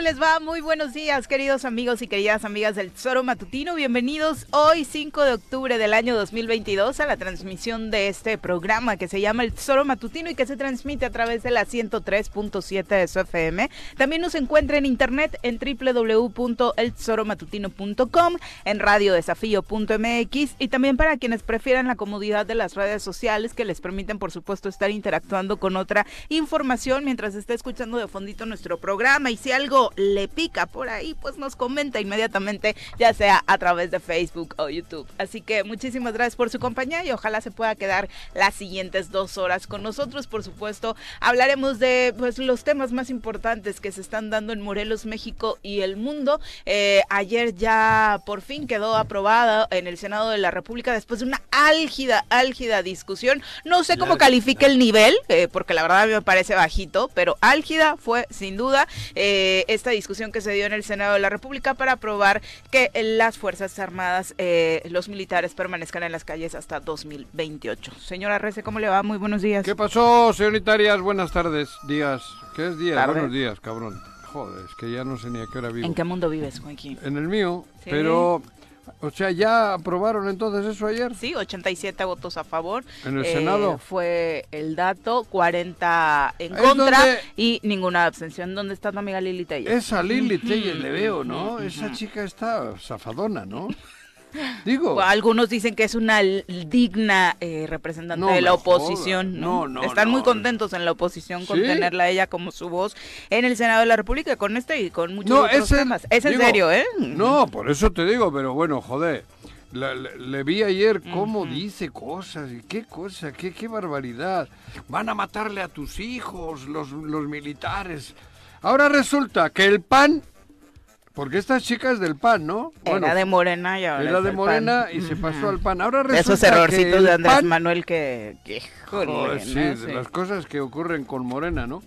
¿cómo les va? Muy buenos días, queridos amigos y queridas amigas del Tesoro Matutino. Bienvenidos hoy, 5 de octubre del año 2022, a la transmisión de este programa que se llama El Tesoro Matutino y que se transmite a través de la 103.7 de su FM. También nos encuentra en internet en www.eltesoromatutino.com, en radiodesafío.mx y también para quienes prefieran la comodidad de las redes sociales que les permiten, por supuesto, estar interactuando con otra información mientras está escuchando de fondito nuestro programa y si algo le pica por ahí, pues nos comenta inmediatamente, ya sea a través de Facebook o YouTube. Así que muchísimas gracias por su compañía y ojalá se pueda quedar las siguientes dos horas con nosotros. Por supuesto, hablaremos de pues los temas más importantes que se están dando en Morelos, México y el mundo. Eh, ayer ya por fin quedó aprobada en el Senado de la República después de una álgida, álgida discusión. No sé cómo califica el nivel, eh, porque la verdad me parece bajito, pero álgida fue sin duda eh, esta discusión que se dio en el Senado de la República para aprobar que las Fuerzas Armadas, eh, los militares permanezcan en las calles hasta 2028. Señora Rece, ¿cómo le va? Muy buenos días. ¿Qué pasó, señoritarias? Buenas tardes, días. ¿Qué es día? Buenos días, cabrón. Joder, es que ya no sé ni a qué hora vivo. ¿En qué mundo vives, Joaquín? En el mío, pero o sea, ¿ya aprobaron entonces eso ayer? Sí, 87 votos a favor. ¿En el Senado? Eh, fue el dato, 40 en contra y ninguna abstención. ¿Dónde está tu amiga Lili Telles? Esa Lili Telles le veo, ¿no? Esa chica está zafadona, ¿no? Digo. Algunos dicen que es una digna eh, representante de la oposición. ¿no? no, Están muy contentos en la oposición con tenerla ella como su voz en el Senado de la República con este y con muchos otros temas. Es en serio, ¿eh? No, por eso te digo, pero bueno, joder. le, vi ayer cómo dice cosas y qué cosa, qué, qué barbaridad. Van a matarle a tus hijos los, los militares. Ahora resulta que el PAN porque esta chica es del PAN, ¿no? era de Morena y ahora Era de Morena y se pasó al PAN. Ahora resulta Esos errorcitos de Andrés Manuel que... que sí, de las cosas que ocurren con Morena, ¿no?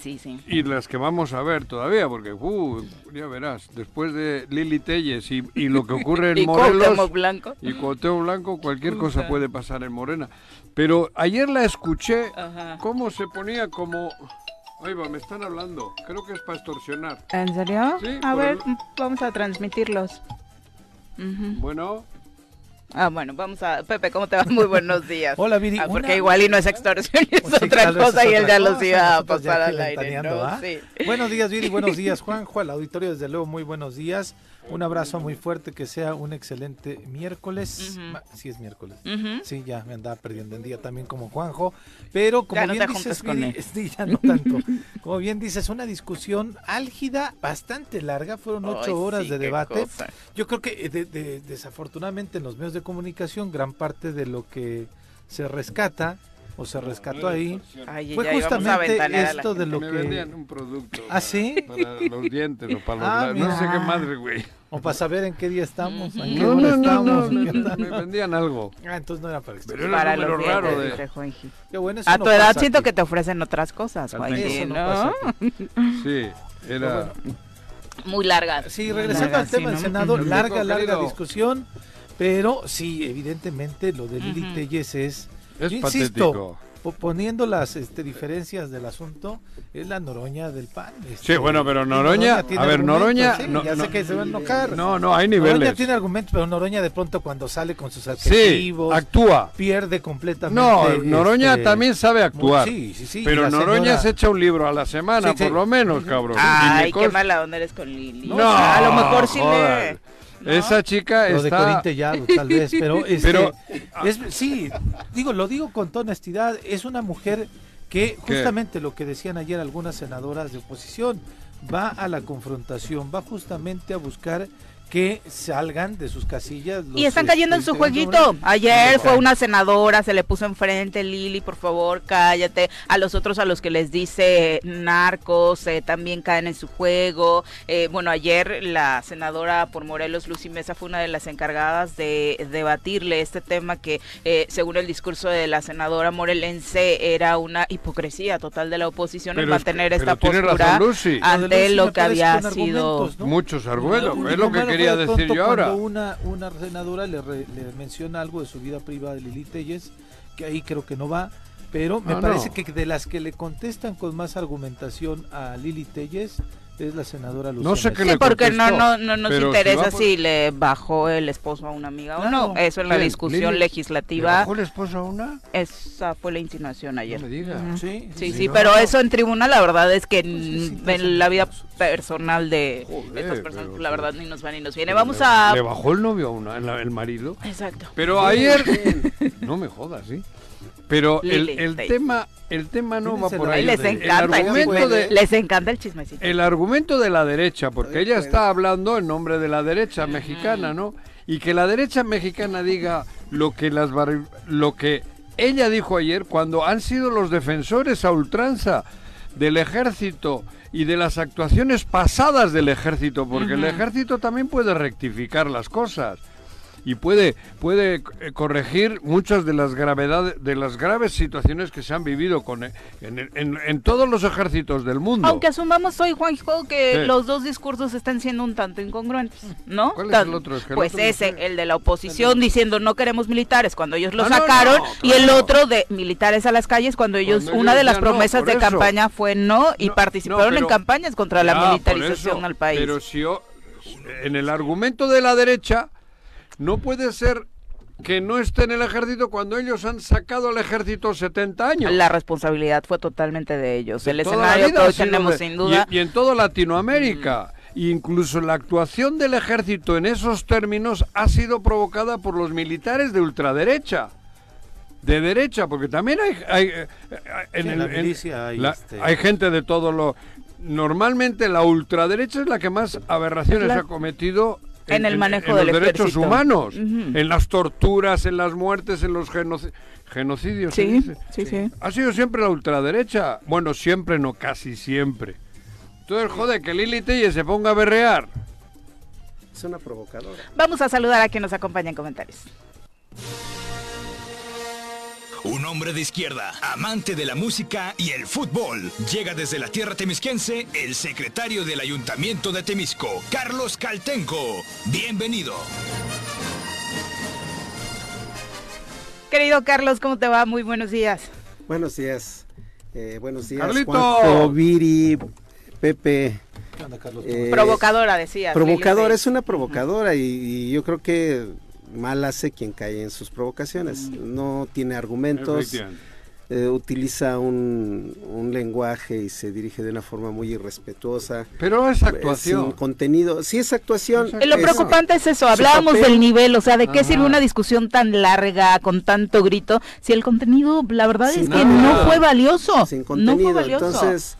Sí, sí. Y las que vamos a ver todavía, porque uh, ya verás, después de Lili Telles y, y lo que ocurre en y Morelos... Blanco. Y Cuauhtémoc Blanco, cualquier cosa puede pasar en Morena. Pero ayer la escuché, cómo se ponía como... Ahí va, me están hablando. Creo que es para extorsionar. ¿En serio? Sí. A ver, vamos a transmitirlos. Bueno. Ah, bueno, vamos a... Pepe, ¿cómo te va? Muy buenos días. Hola, Viri. Ah, porque igual y no es extorsión, es pues otra cosa y él ya los iba a pasar al aire, ¿no? sí. Buenos días, Viri, buenos días, Juanjo, al auditorio, desde luego, muy buenos días. Un abrazo muy fuerte, que sea un excelente miércoles. Sí es miércoles. Sí, ya me andaba perdiendo el día también como Juanjo. Pero como bien dices, sí, ya no tanto. como bien dices, una discusión álgida, bastante larga. Fueron ocho horas de debate. Yo creo que eh, desafortunadamente en los medios de comunicación gran parte de lo que se rescata o se rescató ahí. Fue justamente esto de lo que vendían un producto ¿Ah, sí? para los dientes o para los ah, no sé qué madre güey. O para saber en qué día estamos en qué no, no, estamos. no, me vendían algo. Ah entonces no era para pero era para número raro de qué bueno, a tu edad siento que te ofrecen otras cosas Juanji, ¿no? sí era muy larga. Sí regresando al tema del Senado larga larga discusión pero sí evidentemente lo de Lili Telles es es patético. poniendo las este, diferencias del asunto, es la Noroña del PAN. Este, sí, bueno, pero Noroña, a ver, Noroña... no, ya sé que se va a enojar. No, no, hay niveles. Noroña tiene argumentos, pero Noroña de pronto cuando sale con sus adjetivos... actúa. Pierde completamente... No, Noroña este, también sabe actuar. Sí, sí, sí. Pero Noroña se echa un libro a la semana, por lo menos, cabrón. Ay, qué mala onda eres con Lili. No, a lo mejor sí le... Esa chica lo está... de ya, tal vez, pero, este, pero es, sí, digo, lo digo con toda honestidad, es una mujer que justamente lo que decían ayer algunas senadoras de oposición, va a la confrontación, va justamente a buscar que salgan de sus casillas. y están cayendo en su jueguito. Ayer fue una senadora, se le puso enfrente, Lili, por favor, cállate. A los otros a los que les dice narcos, eh, también caen en su juego. Eh, bueno, ayer la senadora por Morelos, Lucy Mesa, fue una de las encargadas de debatirle este tema que, eh, según el discurso de la senadora morelense, era una hipocresía total de la oposición en mantener esta postura ante lo que había sido... Muchos argumentos, es lo que quería decir yo ahora. Una, una senadora le, menciona algo de su vida privada de Lili Telles, que ahí creo que no va, pero me parece que de las que le contestan con más argumentación a Lili Telles, es la senadora Lucía. No sé qué Sí, le porque no, contestó, no, no nos pero si interesa por- si le bajó el esposo a una amiga o Claro. no. Eso en la ¿Quién? discusión Lili. ¿Le legislativa, bajó el esposo a una? esa fue la insinuación ayer. No me diga. Sí, Sí, sí, sí, no. pero eso en tribuna la verdad es que Pues sí, sí, pasa en la vida personal de Joder, estas personas, pero la verdad ni nos va ni nos viene. Vamos ¿Le- a... ¿Le bajó el novio a una, el, el marido? Exacto. Pero ayer... no me jodas, ¿sí? Pero el, el tema el tema no va por ahí. Les encanta, el argumento chisme, de, les encanta el chismecito. el argumento de la derecha, porque ella está hablando en nombre de la derecha mexicana, ¿no? Y que la derecha mexicana diga lo que las bar- lo que ella dijo ayer cuando han sido los defensores a ultranza del ejército y de las actuaciones pasadas del ejército, porque el ejército también puede rectificar las cosas y puede puede eh, corregir muchas de las gravedades de las graves situaciones que se han vivido con eh, en, en- en todos los ejércitos del mundo. Aunque asumamos hoy, Juanjo, que Sí. los dos discursos están siendo un tanto incongruentes, ¿no? ¿Cuál es el otro? Es que el pues otro ese, el de la oposición diciendo no queremos militares cuando ellos lo Ah, no, sacaron y el otro de militares a las calles cuando ellos, Cuando una ellos de las no, promesas de eso. campaña fue no y participaron en campañas contra la militarización eso, al país. Pero si o- en el argumento de la derecha no puede ser que no esté en el ejército cuando ellos han sacado al ejército 70 años. La responsabilidad fue totalmente de ellos. El escenario vida que hoy tenemos de- sin duda Y, y en toda Latinoamérica. Incluso la actuación del ejército en esos términos ha sido provocada por los militares de ultraderecha. De derecha, porque también hay... hay, eh, eh, en Sí, el- la en- milicia hay, la- este- hay gente de todo lo... Normalmente la ultraderecha es la que más aberraciones la- ha cometido En el manejo en del los derechos ejército. humanos, en las torturas, en las muertes, en los genoci- genocidios. Sí, sí, sí. Ha sido siempre la ultraderecha. Bueno, siempre no, casi siempre. Entonces, joder, que Lili Telle se ponga a berrear. Es una provocadora. Vamos a saludar a quien nos acompaña en comentarios. Un hombre de izquierda, amante de la música y el fútbol. Llega desde la tierra temisquense el secretario del Ayuntamiento de Temisco, Carlos Caltenco. Bienvenido. Querido Carlos, ¿cómo te va? Muy buenos días. Buenos días. Eh, buenos días. Carlito. Juanjo, Viri, Pepe. ¿Qué onda, Carlos? Eh, Provocadora, decías. Provocadora, es una provocadora y, y yo creo que mal hace quien cae en sus provocaciones. No tiene argumentos, eh, utiliza un, un lenguaje y se dirige de una forma muy irrespetuosa. Pero es eh, Sin actuación. contenido. Sí, es actuación. Lo es- preocupante es eso, hablábamos papel. del nivel, o sea, ¿de qué Ajá. sirve una discusión tan larga, con tanto grito, si el contenido, la verdad Sin es que no fue valioso? sin no contenido. fue valioso. Entonces,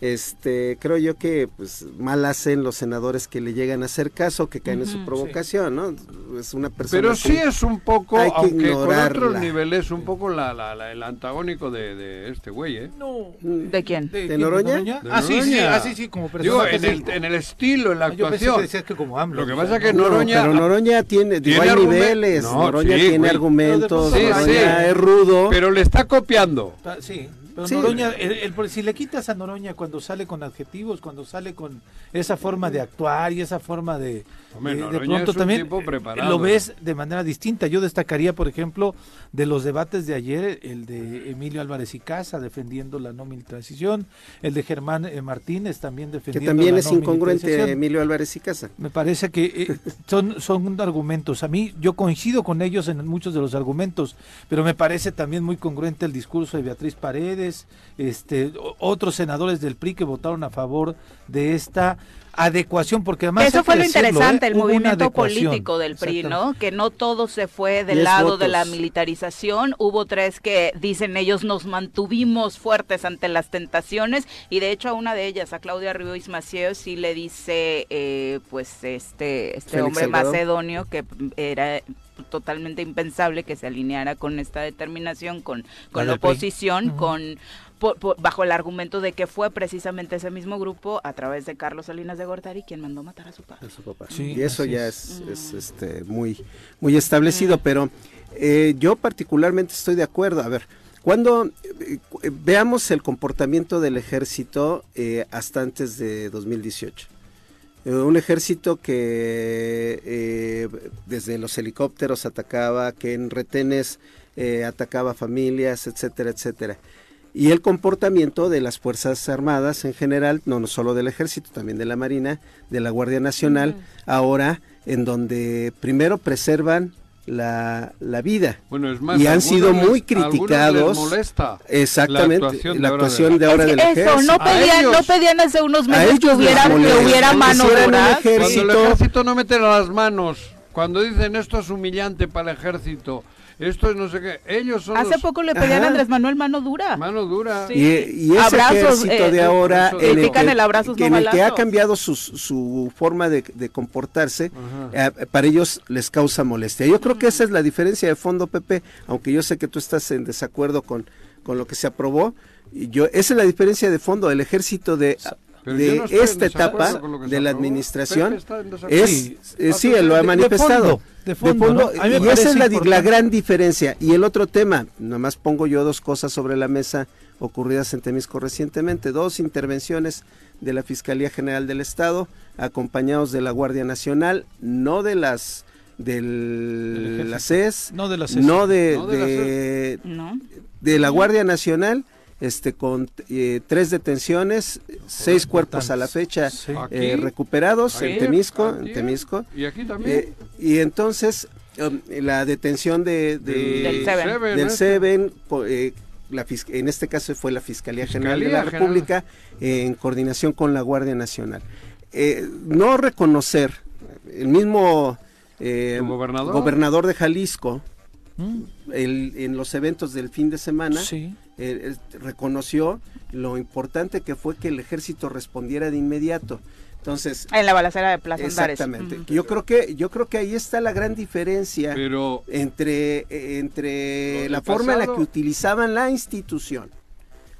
este, creo yo que pues mal hacen los senadores que le llegan a hacer caso, que caen en su provocación, ¿no? Es una persona. Pero sí es un poco, hay que aunque con ignorarla. otros niveles, un poco la, la- la- el antagónico de, de este güey, ¿eh? No. Mm, ¿De quién? ¿De. Noroña? De Ah, sí, ah, sí, sí, como Digo, personaje. en sí. el, en el estilo, en la Ah, yo pensé que actuación. decías que como AMLO. Lo que o pasa sea, que no, Noroña- pero Noroña tiene, digo, Tiene hay niveles. No, Noroña sí, tiene güey. argumentos, Noroña es rudo. Pero le está copiando. Ah, Sí, pero Sí. Noroña, el- el- si le quitas a Noroña cuando sale con adjetivos, cuando sale con esa forma de actuar y esa forma de, Hombre, de- pronto es un también eh, preparado. lo ves de manera distinta. Yo destacaría, por ejemplo, de los debates de ayer, el de Emilio Álvarez y Casa defendiendo la no militarización, el de Germán eh, Martínez también que defendiendo también la es no incongruente. Emilio Álvarez y Casa. Me parece que eh, son, son argumentos. A mí, yo coincido con ellos en muchos de los argumentos, pero me parece también muy congruente el discurso de Beatriz Paredes, este, otros senadores del PRI que votaron a favor de esta adecuación, porque además... Eso fue lo decirlo, interesante, ¿eh? el Hubo una movimiento político del PRI, ¿no? Que no todo se fue del Diez lado de la militarización. Hubo tres que dicen ellos nos mantuvimos fuertes ante las tentaciones y de hecho a una de ellas, a Claudia Ruiz Macieo, sí le dice, eh, pues este, este Félix hombre Salgado. macedonio que era totalmente impensable que se alineara con esta determinación, con, con la oposición, con por- por- bajo el argumento de que fue precisamente ese mismo grupo a través de Carlos Salinas de Gortari quien mandó matar a su padre. su papá. Sí, y eso ya es. es, es, este, muy, muy establecido, pero eh, yo particularmente estoy de acuerdo. A ver, cuando cu- eh, veamos el comportamiento del ejército eh, hasta antes de 2018. Eh, un ejército que eh, desde los helicópteros atacaba, que en retenes eh, atacaba familias, etcétera, etcétera. y el comportamiento de las Fuerzas Armadas en general, no, no solo del Ejército, también de la Marina, de la Guardia Nacional, ahora en donde primero preservan la, la vida. Bueno, es más, y han sido les- muy les criticados molesta exactamente la actuación de la ahora actuación de- de ahora Es del eso, ejército no pedían, no pedían hace unos meses que hubiera, que hubiera mano dura. ejército. Cuando el ejército no mete las manos, cuando dicen esto es humillante para el ejército, esto es no sé qué, ellos son Hace los poco le pedían Ajá. a Andrés Manuel mano dura. mano dura. Sí. Y, y ese Abrazos, ejército eh, de ahora eso- en el, que, el abrazos, no en el que ha cambiado su, su forma de, de comportarse, eh, para ellos les causa molestia. Yo creo que esa es la diferencia de fondo, Pepe, aunque yo sé que tú estás en desacuerdo con, con lo que se aprobó. y Yo, esa es la diferencia de fondo. El ejército de, Pero de no esta etapa de la administración es, Sí. sí, él lo ha de- de manifestado. fondo, de fondo, y esa es la, la gran diferencia. Y el otro tema, nomás pongo yo dos cosas sobre la mesa ocurridas en Temisco recientemente, dos intervenciones de la Fiscalía General del Estado, acompañados de la Guardia Nacional, no de las del la CES, No de la CES. no de, No de la de, ¿No? de la Guardia Nacional, este con eh, tres detenciones, seis cuerpos a la fecha Sí. Eh, recuperados en ayer, Temisco, en Temisco. Y aquí también. Eh, y entonces um, la detención de, de- Del Seven. Seven, del. Seven, co- eh, la en este caso fue la Fiscalía General de la General. República en coordinación con la Guardia Nacional. Eh, no reconocer el mismo eh, gobernador de Jalisco Mm, el- en los eventos del fin de semana Sí. eh, eh, reconoció lo importante que fue que el ejército respondiera de inmediato. Entonces, En la balacera de Plaza. Exactamente. Yo creo que yo creo que ahí está la gran diferencia Pero entre eh, entre la forma en la que utilizaban la institución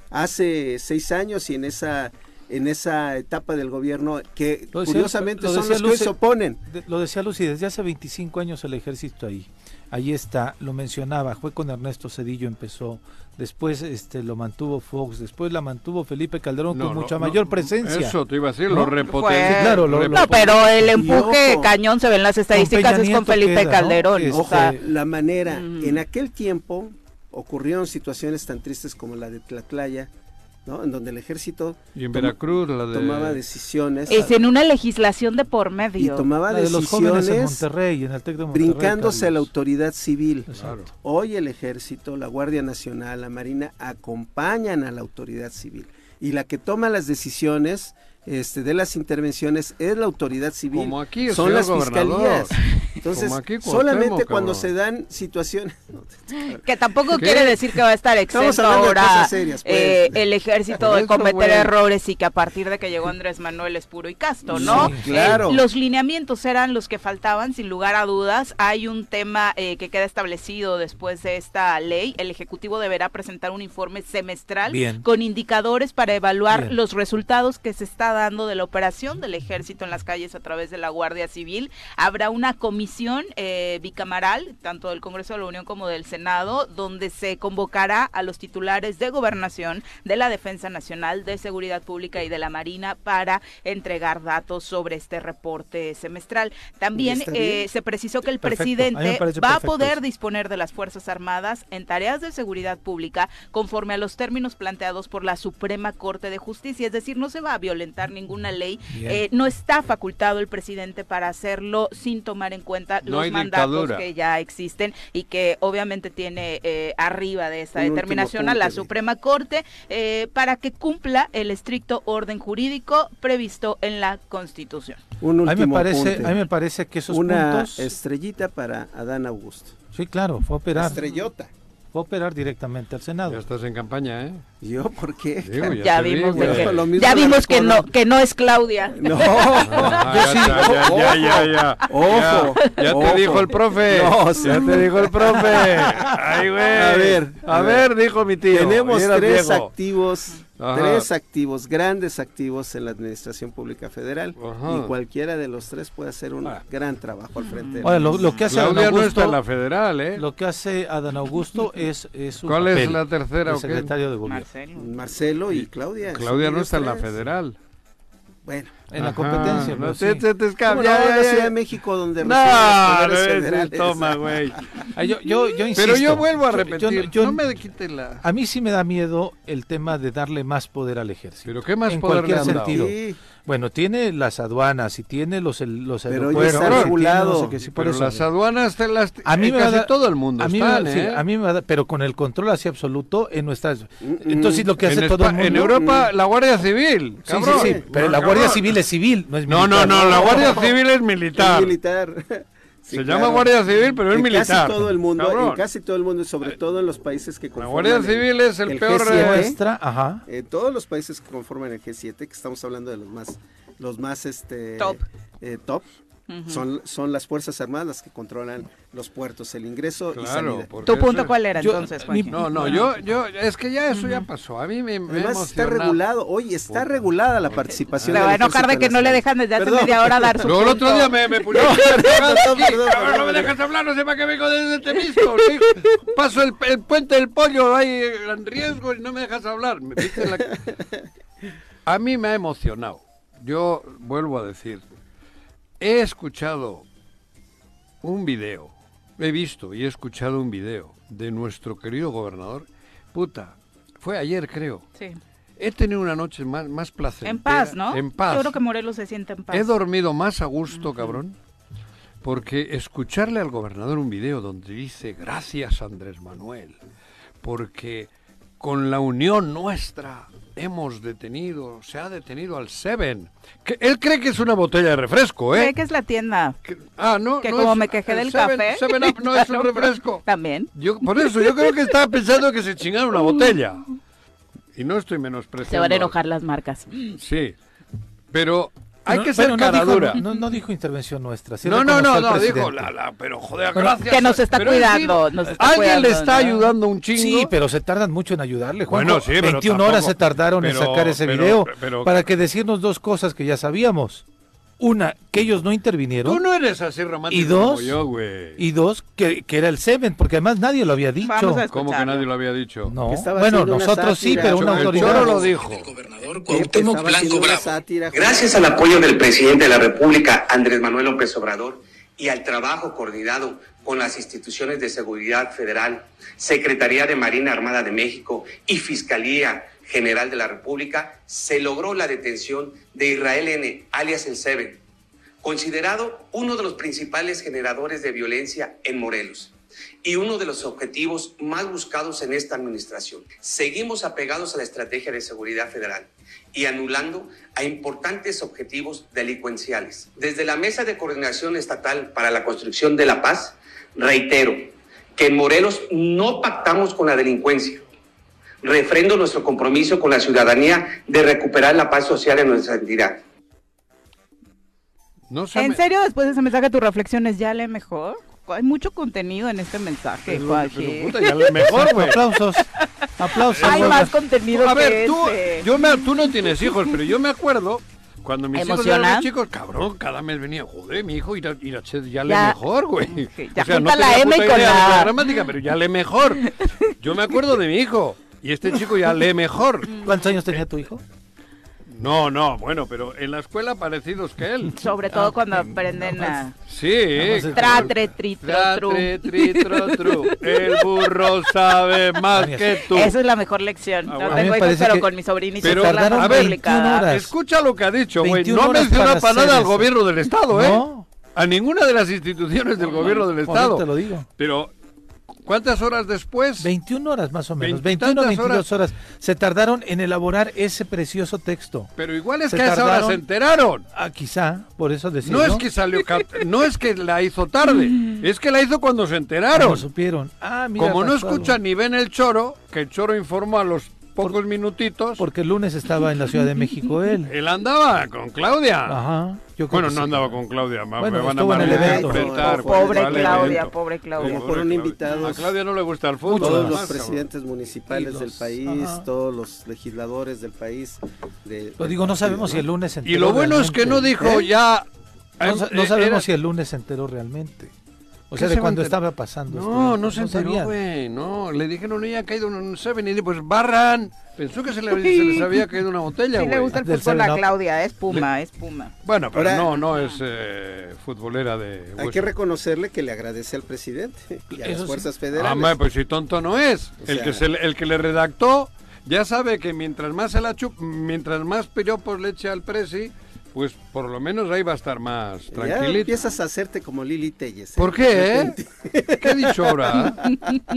hace seis años y en esa en esa etapa del gobierno que Lo decía- curiosamente lo son decía los que hoy se oponen. Lo decía Lucy, desde hace 25 años el ejército ahí. Ahí está, lo mencionaba, fue con Ernesto Cedillo empezó, después este lo mantuvo Fox, después la mantuvo Felipe Calderón no, con no, mucha no, mayor presencia. Eso te iba a decir, ¿No? lo repotenciaron. Sí, claro, lo- lo- No, pero el empuje ojo. cañón se ve en las estadísticas es con Felipe. Calderón. Es- o Ojo, sea, la manera Ujú. en aquel tiempo ocurrieron situaciones tan tristes como la de Tlatlaya, ¿no? En donde el ejército Y en toma- Veracruz, la de... tomaba decisiones es en una legislación de por y medio. tomaba La de los jóvenes en decisiones Monterrey, en el TEC de Monterrey. brincándose a la autoridad civil. Exacto. Hoy el ejército, la Guardia Nacional, la Marina acompañan a la autoridad civil y la que toma las decisiones este, de las intervenciones es la autoridad civil. Como aquí, son las gobernador. fiscalías. Entonces, Como aquí, Cuauhtémoc, solamente cuando se dan situaciones Que tampoco ¿Qué? quiere decir que va a estar exento ahora serias, pues. eh, el ejército de cometer errores y que a partir de que llegó Andrés Manuel es puro y casto, ¿no? Sí, claro. Eh, los lineamientos eran los que faltaban, sin lugar a dudas. Hay un tema eh, que queda establecido después de esta ley. El Ejecutivo deberá presentar un informe semestral Bien. con indicadores para evaluar Bien. los resultados que se está dando de la operación del ejército en las calles a través de la Guardia Civil. Habrá una comisión eh, bicamaral, tanto del Congreso de la Unión como del Senado, donde se convocará a los titulares de gobernación, de la Defensa Nacional, de Seguridad Pública y de la Marina para entregar datos sobre este reporte semestral. También eh, se precisó que el Perfecto. Presidente va a poder disponer de las Fuerzas Armadas en tareas de seguridad pública conforme a los términos planteados por la Suprema Corte de Justicia. Es decir, no se va a violentar ninguna ley. Eh, no está facultado el presidente para hacerlo sin tomar en cuenta No los mandatos dictadura. que ya existen y que obviamente tiene eh, arriba de esta Un determinación a la Suprema Corte eh, para que cumpla el estricto orden jurídico previsto en la Constitución. un A mí me último parece, a mí me parece que esos una puntos. estrellita para Adán Augusto. Sí, claro, fue a operar. Estrellota. Operar directamente al Senado. Ya estás en campaña, ¿eh? ¿Yo por qué? Digo, Ya vimos, vi, que, Lo mismo ya vimos que no, que no es Claudia. No. Ah, ya, sí, ya, ya, ya, ya, ya. Ojo, Ya, ya ojo. te dijo el profe. No, ya sí. te dijo el profe. Ay, güey. A ver, a a ver, dijo mi tío. Tenemos tres Diego. activos, Ajá. tres activos, grandes activos en la Administración Pública Federal Ajá. y cualquiera de los tres puede hacer un Ah. gran trabajo al frente. de lo, lo que hace Adán Claudia no Augusto, está en la federal, ¿eh? lo que hace Adán Augusto es, es su ¿Cuál es la tercera qué? secretario de gobierno. Marcelo. Marcelo y Claudia. Claudia no está en la federal. Bueno. En la competencia, no sí. te, te escapas. ¿Cómo Ya, no? ya, En la ya. Ciudad de México, donde No, no, toma, güey. Yo, yo, yo insisto. Pero yo vuelvo a yo- yo- repetir, yo- no me quite la... A mí sí me da miedo el tema de darle más poder al ejército. ¿Pero qué más en poder le cualquier han dado? sentido. Sí. Bueno, tiene las aduanas y tiene los, el- los Pero aeropuertos. regulado. no sé qué, sí, por Pero eso. las aduanas te las... a mí en me va casi dar- todo el mundo a mí me va- están, sí, ¿eh? a mí me va a dar- pero con el control así absoluto en nuestras Mm, entonces lo que hace en, todo el Espa- mundo en Europa, la Guardia Civil, Sí, cabrón. sí, sí, pero No, la Guardia cabrón. Civil es civil, no es No, no, militar. no, la Guardia Civil es Es militar. Sí, Se claro. llama Guardia Civil, pero es en militar. casi todo el mundo, Cabrón. en casi todo el mundo, y sobre todo en los países que La conforman Guardia Civil es el, peor... G7, eh, Nuestra, ajá. eh, todos los países que conforman el G7, que estamos hablando de los más, los más este Top. eh, top, son, son las fuerzas armadas las que controlan los puertos, el ingreso y Claro, salida. porque ¿Tu punto es- cuál era Yo- entonces, Juanji? No, no, yo, yo, es que ya eso ya pasó. A mí me, me Además está regulado, oye, está regulada la participación. Se va a del enojar de ejército que no le dejan desde hace Perdón. media hora dar su Luego el otro día me, me perdón, cabrón, perdón, no me dejas hablar, no sé para qué vengo desde Temisco. sí. Paso el, el puente del pollo ahí en riesgo y no me dejas hablar. Me la- A mí me ha emocionado. Yo vuelvo a decir, he escuchado un video, he visto y he escuchado un video de nuestro querido gobernador. Puta, fue ayer creo. Sí. He tenido una noche más, más placentera. En paz, ¿no? En paz. Yo creo que Morelos se siente en paz. He dormido más a gusto, cabrón, porque escucharle al gobernador un video donde dice gracias Andrés Manuel, porque con la unión nuestra hemos detenido, se ha detenido al Seven. Que él cree que es una botella de refresco, ¿eh? Cree que es la tienda. Que- ah, no, Que no como es- me quejé el del Seven- café. Seven Up no es un refresco. También. Yo, por eso, yo creo que estaba pensando que se chingaron una botella. Y no estoy menospreciando. Se van a enojar las marcas. Sí, pero hay que ser bueno, no dijo-. No, no dijo intervención nuestra. sí No, no, no, no, dijo, la, la, pero joder, Bueno, gracias. que nos está Pero en cuidando, nos está Alguien le cuidando, está ¿no? ayudando un chingo. Sí, pero se tardan mucho en ayudarle, Juan. Bueno, sí, pero 21 tampoco- horas se tardaron en pero- sacar ese pero- video pero- para que decirnos dos cosas que ya sabíamos. Una, que ellos no intervinieron. Tú no eres así romántico ¿Y dos? como yo, güey. Y dos, que, que era el Seven, porque además nadie lo había dicho. Vamos a ¿Cómo que nadie lo había dicho? No, bueno, nosotros sí, pero una El autoridad. Choro lo dijo. gobernador Cuauhtémoc Blanco Bravo. sátira. Gracias al apoyo del presidente de la República, Andrés Manuel López Obrador, y al trabajo coordinado con las instituciones de seguridad federal, Secretaría de Marina Armada de México y Fiscalía General de la República, se logró la detención de Israel N., alias el Seven, considerado uno de los principales generadores de violencia en Morelos y uno de los objetivos más buscados en esta administración. Seguimos apegados a la estrategia de seguridad federal y anulando a importantes objetivos delincuenciales. Desde la Mesa de Coordinación Estatal para la Construcción de la Paz, reitero que en Morelos no pactamos con la delincuencia. Refrendo nuestro compromiso con la ciudadanía de recuperar la paz social en nuestra entidad. No se ¿En me- serio después de ese mensaje tu reflexión es ya lee mejor? Hay mucho contenido en este mensaje, pero, puta, ya le mejor, güey. Aplausos. Aplausos. Hay más contenido A ver, que tú, ese. yo me, tú no tienes hijos, pero yo me acuerdo cuando mis hijos ¿Emociona? eran chicos, cabrón, cada mes venía, joder, mi hijo ir a, ir a Chet, ya lee Ya. mejor, güey. Sí, ya o sea, no la M con la A. gramática, pero ya lee mejor. Yo me acuerdo de mi hijo y este chico ya lee mejor. ¿Cuántos años tenía tu hijo? No, no, bueno, pero en la escuela parecidos que él. Sobre todo cuando aprenden a... Sí. A- Tra, tre, tri, tro, Tra, tru. tri, tri, tro, tru. El burro sabe más que tú. Esa es la mejor lección. Ah, no bueno. A tengo hijos, pero que- con mi sobrinito Pero, en la tardaron pública. 21 horas. Escucha lo que ha dicho, güey. 21 No menciona para para nada al gobierno del Estado, ¿eh? No. A ninguna de las instituciones del gobierno del Estado. te lo digo. Pero, ¿cuántas horas después? 21 horas más o menos. 21 21 22 horas. Se tardaron en elaborar ese precioso texto. Pero igual es Se que a esa hora se enteraron. Ah, quizá, por eso decirlo. No es que salió, no es que la hizo tarde, es que la hizo cuando se enteraron. supieron. Ah, mira, Como no escuchan ni ven el choro, que el choro informó a los pocos minutitos, Porque el lunes estaba en la Ciudad de México él. él andaba con Claudia. Ajá. Yo Bueno, no sí. andaba con Claudia, ma- Bueno, me van a malinterpretar, Pobre ¿cuál Claudia, evento? pobre Claudia. Como Pobre fueron invitados A Claudia no le gusta el fútbol. todos los presidentes municipales Y del los- país, ajá. todos los legisladores del país. de- Lo digo, no sabemos si el lunes se Y enteró lo bueno es que no realmente. dijo ¿Eh? ya... No, sa- no eh, sabemos era- si el lunes enteró realmente. O sea, ¿Qué de se cuando estaba pasando. No, esto, no se enteró, güey. No, le dijeron, no, ya ha caído un Seven. Y dice, pues barran. Pensó que se, le- se les había caído una botella, Sí le gusta el fútbol a 7-Up. Claudia, es Puma, es Puma. Bueno, pero Ahora- no, no es eh, futbolera de... Hay que reconocerle que le agradece al presidente y a Eso las sí. fuerzas Ah, federales. hombre, pues si tonto no es. O el, sea- que se le- el que le redactó ya sabe que mientras más se la chup, mientras más piropos le eche al presi, pues por lo menos ahí va a estar más ya tranquilito. empiezas a hacerte como Lili Telles. ¿eh? ¿Por qué, eh? ¿Qué he dicho ahora?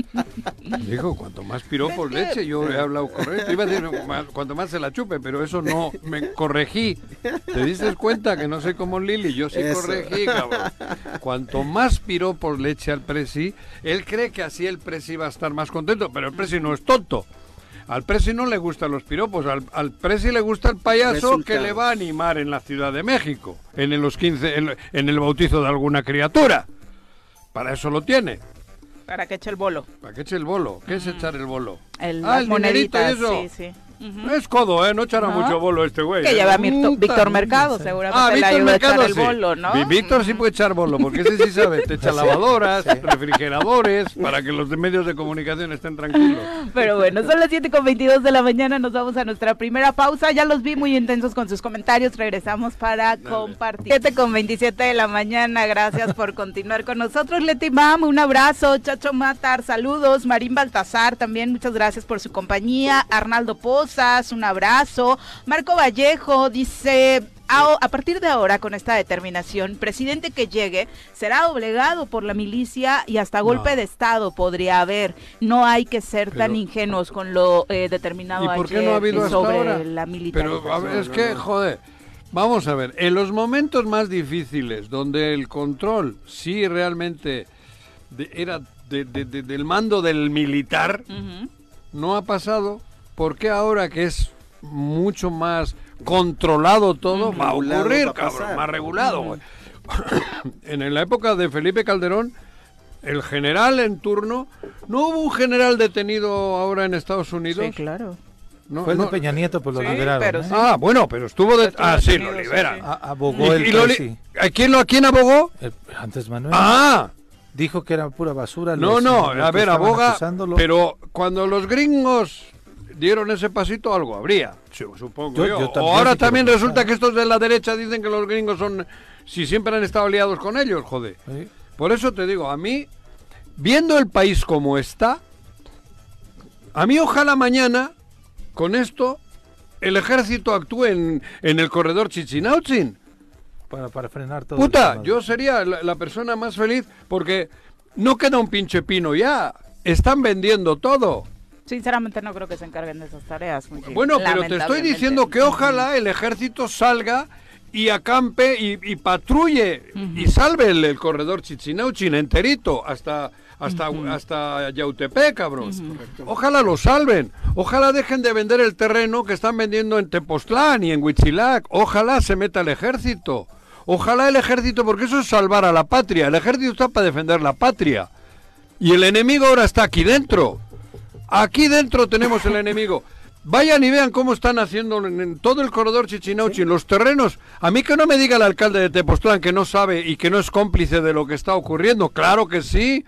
Dijo, cuanto más piropos le eche, yo he hablado correcto. Iba a decir, "Ma- cuanto más se la chupe, pero eso no, me corregí. ¿Te diste cuenta que no soy como Lili? Yo sí Eso. corregí, cabrón. Cuanto más piropos le eche al presi, él cree que así el presi va a estar más contento, pero el presi no es tonto. Al presi no le gustan los piropos, al, al presi le gusta el payaso que le va a animar en la Ciudad de México, en el- los 15, en, en el bautizo de alguna criatura. Para eso lo tiene. Para que eche el bolo. ¿Para qué eche el bolo? ¿Qué es echar el bolo? El, ah, las el dinerito y moneditas, eso. sí, sí. Es codo, ¿eh? No echará ¿No? mucho bolo este güey. Que ¿eh? lleva Mirto- Puta. Víctor Mercado, seguramente Ah, le Víctor ayuda a echar Mercado el sí. bolo, ¿no? Vi- Víctor sí puede echar bolo, porque ese sí sabe. Te echa lavadoras, refrigeradores, para que los de medios de comunicación estén tranquilos. Pero bueno, son las 7 con 22 de la mañana, nos vamos a nuestra primera pausa. Ya los vi muy intensos con sus comentarios, regresamos para compartir. 7 con 27 de la mañana, gracias por continuar con nosotros. Leti Mam, un abrazo. Chacho Matar, saludos. Marín Baltazar, también muchas gracias por su compañía. Arnaldo Un abrazo. Marco Vallejo dice... A, partir de ahora, con esta determinación, presidente que llegue será obligado por la milicia y hasta golpe No. de Estado podría haber. No hay que ser tan Pero- ingenuos con lo eh, determinado ¿Y por qué ayer no ha habido hasta sobre ahora? la Pero militarización. a ver, es que, joder, vamos a ver, en los momentos más difíciles, donde el control sí realmente de- era de- de- de- del mando del militar, no ha pasado, ¿por qué ahora que es mucho más controlado todo va a Regulado ocurrir, va a cabrón? Más regulado, güey. en la época de Felipe Calderón, el general en turno, ¿no hubo un general detenido ahora en Estados Unidos? Sí, claro. No, Fue el de no- Peña Nieto, pues lo Sí, liberaron. pero ¿eh? sí. Ah, bueno, pero estuvo de... Ah, sí, lo liberan. sí. A- abogó el ¿Y, y lo li-. ¿A quién, lo, ¿A quién abogó? El- antes Manuel Ah, dijo que era pura basura. no, no, a ver, aboga, acusándolo. pero cuando los gringos dieron ese pasito, algo habría, su- supongo Yo- yo. yo o ahora también pensar. resulta que estos de la derecha dicen que los gringos son, si siempre han estado aliados con ellos, joder. Sí. Por eso te digo, a mí, viendo el país como está, a mí ojalá mañana, con esto, el ejército actúe en, en el corredor Chichinautzin. Para, para frenar todo. Puta, yo sería la, la persona más feliz porque no queda un pinche pino ya. Están vendiendo todo. Sinceramente no creo que se encarguen de esas tareas. Muchi. Bueno, pero te estoy diciendo que ojalá el ejército salga y acampe y, y patrulle y salve el, el corredor Chichinauchin enterito hasta hasta hasta Yautepec, cabrón. Ojalá lo salven. Ojalá dejen de vender el terreno que están vendiendo en Tepoztlán y en Huitzilac. Ojalá se meta el ejército. Ojalá el ejército, porque eso es salvar a la patria. El ejército está para defender la patria. Y el enemigo ahora está aquí dentro. Aquí dentro tenemos el enemigo. Vayan y vean cómo están haciendo en, todo el corredor Chichinauchi, en los terrenos. A mí que no me diga el alcalde de Tepoztlán que no sabe y que no es cómplice de lo que está ocurriendo. Claro que sí.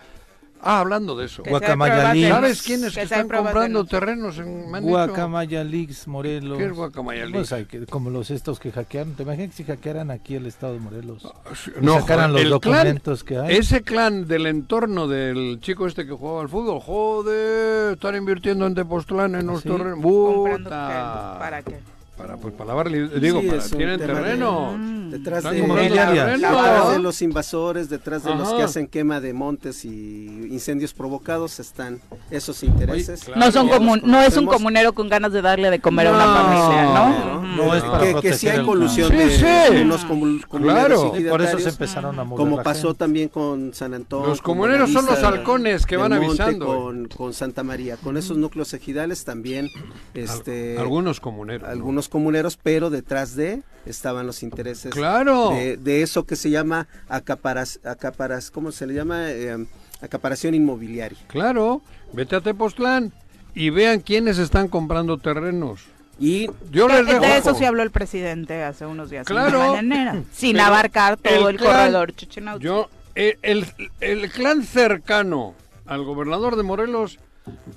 Ah, hablando de eso. Que de- ¿Sabes quiénes que que están comprando nos- terrenos en dicho? Guacamayalix, Morelos. ¿Qué es Guacamayalix? Pues hay que- como los estos que hackearon. ¿Te imaginas si hackearan aquí el estado de Morelos? No, sacaran joder, los el clan- documentos que hay. Ese clan del entorno del chico este que jugaba al fútbol, joder, están invirtiendo en Tepoztlán en los ¿Sí? Puta. terrenos, ¿Para qué? Para, pues, para lavar, digo, Sí, para, tienen tema de- terreno. Detrás de, terreno. de los invasores, detrás de los Ajá. que hacen quema de montes y incendios provocados están esos intereses. Oye, No, son los comun- no es un comunero con ganas de darle de comer a una No, familia, ¿no? no, Ujú. no es para que, que sí hay el- colusión Sí, de sí. unos comu- comuneros Claro. y Y por eso se empezaron a mover como pasó gente. también con San Antonio. Los con comuneros son los halcones que van avisando. Con, con Santa María, con esos núcleos ejidales también, este, Algunos comuneros. ¿no? algunos comuneros, pero detrás de estaban los intereses Claro. de, de eso que se llama acaparas, acaparas, ¿cómo se le llama? Eh, acaparación inmobiliaria. Claro. Vete a Tepoztlán y vean quiénes están comprando terrenos. Y Yo les dejo. de eso sí habló el presidente hace unos días Claro. en sin abarcar todo el el, clan- corredor. Yo, el, el- el clan cercano al gobernador de Morelos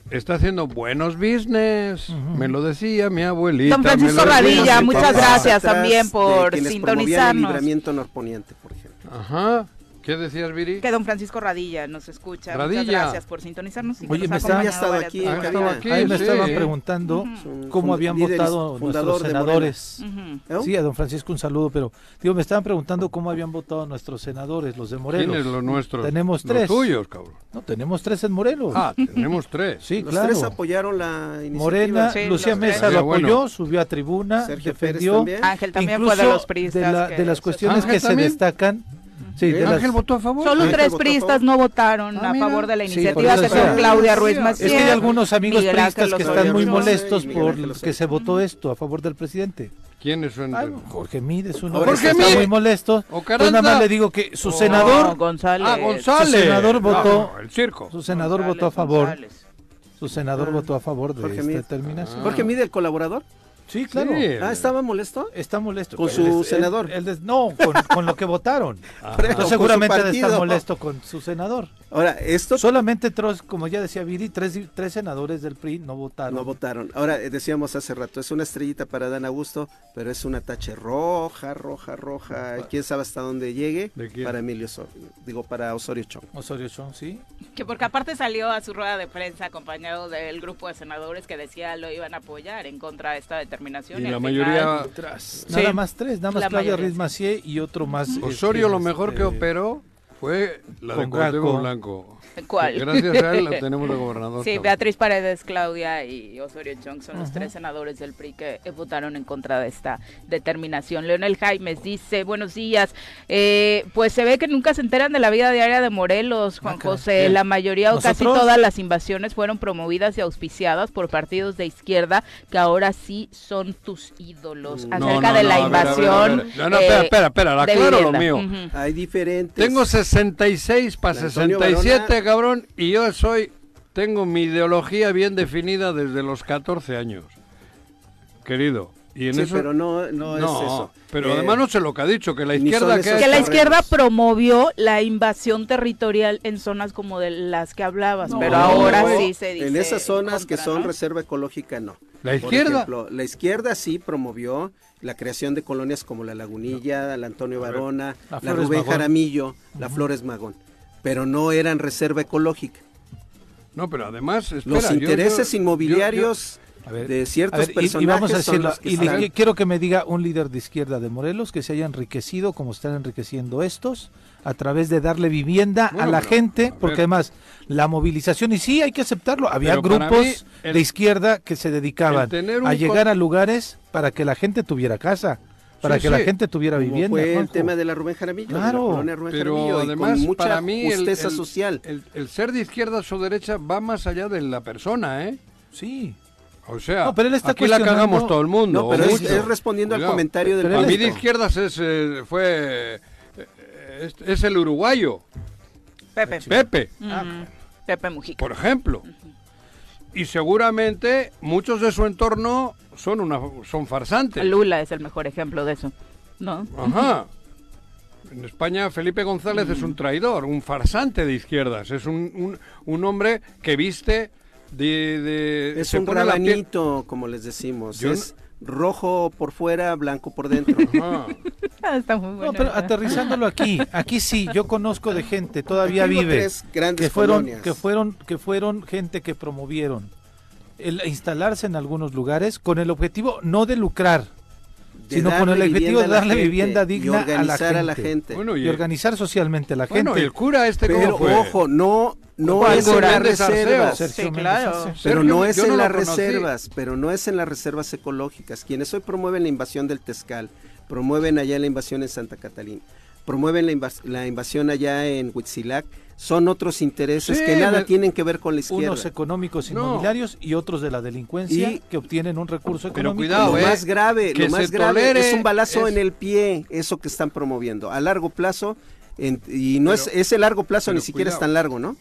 está haciendo buenos business. Me lo decía mi abuelita. Don Francisco Radilla, muchas gracias también por promovían el sintonizarnos. libramiento norponiente, por ejemplo. Ajá. ¿Qué decías, Viri? Que don Francisco Radilla nos escucha. Radilla. Muchas gracias por sintonizarnos. y Oye, me ha estado aquí Ah, estaba aquí. Ahí me sí. estaban preguntando cómo habían votado nuestros senadores. ¿No? Sí, a don Francisco un saludo, pero digo, me estaban preguntando cómo habían votado nuestros senadores, los de Morelos. ¿Quiénes los nuestros? Tenemos Los tres. tuyos, cabrón. No, tenemos tres en Morelos. Ah, tenemos tres. sí, Los claro. tres apoyaron la iniciativa. Morena, Sí, Lucía los Mesa lo bueno. apoyó, subió a tribuna, Sergio Pérez defendió. también. Ángel también fue de los priistas. de, la- que de las cuestiones ¿Ángel que se destacan. Sí, de las- ¿Ángel votó a favor? Solo Ángel tres priistas no votaron Ah, a favor de la Sí, iniciativa, por que son. Claudia Ruiz Es Maciel. es que hay algunos amigos Miguel Ángel priistas que están muy molestos por que se votó esto a favor del presidente. ¿Quiénes son? Ay, Jorge Mide es uno Jorge que está Mide. muy molesto. O Pues Carranza. nada más le digo que su Oh. senador, No, González. Ah, González. Su senador votó- Ah, el circo. su senador González, votó a favor, González. su senador Ah, votó a favor de Jorge esta Mide. determinación. Jorge Mide, el colaborador. Sí, claro. Sí. Ah, ¿estaba molesto? Está molesto. Con su senador. él es- no, con, con lo que votaron. Ah. Su seguramente debe estar molesto con su senador. Ahora, esto Solamente, tres, como ya decía Viri, tres, tres senadores del PRI no votaron. no votaron. Ahora, eh, decíamos hace rato, es una estrellita para Dan Augusto, pero es una tache roja, roja, roja. Quién sabe hasta dónde llegue ¿De quién? para Emilio Osorio. Digo, para Osorio Chong. Osorio Chong, sí. Que porque aparte salió a su rueda de prensa acompañado del grupo de senadores que decía lo iban a apoyar en contra de esta determinación. Y al la final- mayoría... Nada Sí. más tres, nada más La Claudia Ruiz Macié y otro más. Osorio este, lo mejor que este, operó fue la de Graco. Blanco. ¿Cuál? Gracias a él la tenemos de gobernador. Sí, cabrón. Beatriz Paredes, Claudia y Osorio Chong son los Ajá. tres senadores del PRI que eh, votaron en contra de esta determinación. Leonel Jaimes dice, buenos días, eh, pues se ve que nunca se enteran de la vida diaria de Morelos, Juan Ah. José. Bien. La mayoría o casi todas las invasiones fueron promovidas y auspiciadas por partidos de izquierda que ahora sí son tus ídolos. No, Acerca no, de no, la a ver, a ver, a invasión. ver. No, no, espera, eh, espera, espera, de aclaro lo mío. Hay diferentes. Tengo 66 para Antonio 67, Cabrón, y yo soy, tengo mi ideología bien definida desde los 14 años, querido. Y en Sí, eso... pero no, no, no, es eso. pero Eh, además no sé lo que ha dicho, que la izquierda que que la izquierda promovió la invasión territorial en zonas como de las que hablabas, No, pero no, ahora no. sí se dice. En esas zonas que son ¿no? reserva ecológica, no. La Por izquierda. ejemplo, la izquierda sí promovió la creación de colonias como la Lagunilla, la Antonio. Varona, La Rubén Magón. Jaramillo, la Flores Magón, pero no eran reserva ecológica. No, pero además, espera, Los intereses yo- inmobiliarios ver, de ciertos ver, y- personajes y, vamos a son decirlo, los que y le- quiero que me diga un líder de izquierda de Morelos que se haya enriquecido como están enriqueciendo estos a través de darle vivienda Bueno, a la pero, gente, a porque además la movilización, y sí hay que aceptarlo, había Pero grupos mí, el- de izquierda que se dedicaban a llegar con- a lugares para que la gente tuviera casa, para Sí, que la gente tuviera como vivienda. fue el tema de la Rubén Jaramillo, de la Claro. colonia Rubén Pero Jaramillo, y además, con mucha para mí, el, justeza el- social. el- el ser de izquierda o derecha va más allá de la persona, ¿eh? Sí. O sea, No, pero él está aquí la cagamos todo el mundo. No, pero es, respondiendo Cuidado. al comentario del Pero él A mí de izquierdas es, eh, fue... eh, es, es el uruguayo, Pepe. Pepe. Pepe Mujica. por ejemplo. Y seguramente muchos de su entorno son, una, son farsantes. Lula es el mejor ejemplo de eso. ¿No? Ajá. En España Felipe González es un traidor, un farsante de izquierdas. Es un, un, un hombre que viste de... de- Es se un pone la piel- rabanito, como les decimos. Yo es rojo por fuera, blanco por dentro. Ajá. Ah, está muy bueno. No, pero aterrizándolo aquí, aquí sí, yo conozco de gente, todavía Aquí vive, tres grandes que fueron, colonias. que fueron, que fueron gente que promovieron el instalarse en algunos lugares con el objetivo no de lucrar, De sino con el objetivo de a darle gente vivienda y digna a la organizar gente, a la gente. Bueno, y y, organizar socialmente a la bueno, y gente. el cura este cómo Pero fue? ojo, no, no Juan es en las reservas. Sí, claro. Pero Sergio, no es en las reservas, pero no es en las reservas ecológicas. Quienes hoy promueven la invasión del Tezcal, promueven allá la invasión en Santa Catalina, promueven la, invas- la invasión allá en Huitzilac, son otros intereses Sí, que nada me- tienen que ver con la izquierda. Unos económicos No. inmobiliarios y otros de la delincuencia Y- que obtienen un recurso Pero económico. cuidado, lo eh, más grave, lo más grave tolere es un balazo es- en el pie, eso que están promoviendo. A largo plazo, en- y no es Pero- ese largo plazo pero ni siquiera es tan largo, ¿no?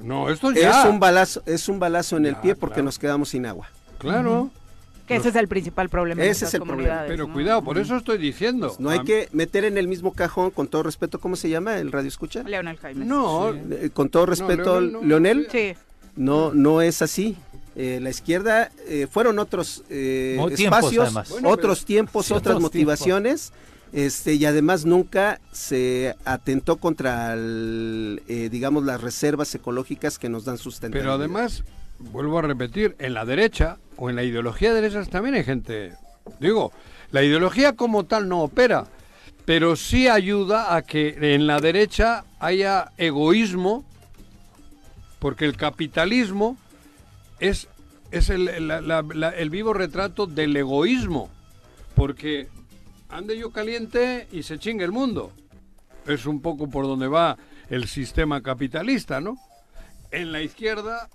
No, esto ya. Es un balazo, es un balazo en el pie porque claro. nos quedamos sin agua. Claro. Que ese es el principal problema. Ese es el problema. Pero cuidado, por eso estoy diciendo. no hay que meter en el mismo cajón, con todo respeto, ¿cómo se llama el radio escucha? Leonel Jaime. No, eh, con todo respeto, Leonel, sí. no, no es así. Eh, la izquierda eh, fueron otros espacios, otros tiempos, otras motivaciones. Este, y además nunca se atentó contra, digamos, las reservas ecológicas que nos dan sustentabilidad. Pero además, vuelvo a repetir, en la derecha o en la ideología de derechas también hay gente. Digo, la ideología como tal no opera, pero sí ayuda a que en la derecha haya egoísmo, porque el capitalismo es, es el, el vivo retrato del egoísmo, porque ande yo caliente y se chingue el mundo. Es un poco por donde va el sistema capitalista, ¿no? En la izquierda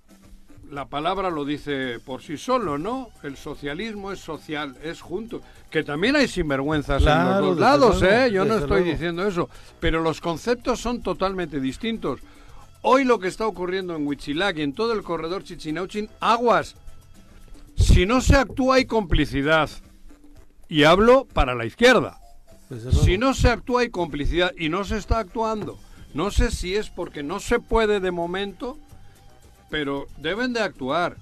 la palabra lo dice por sí solo, ¿no? El socialismo es social, es junto. Que también hay sinvergüenzas en los dos lados, ¿eh? Yo no estoy diciendo eso. Pero los conceptos son totalmente distintos. Hoy lo que está ocurriendo en Huichilac y en todo el corredor Chichinauchin, aguas. Si no se actúa hay complicidad. Y hablo para la izquierda. Si no se actúa hay complicidad y no se está actuando. No sé si es porque no se puede de momento pero deben de actuar.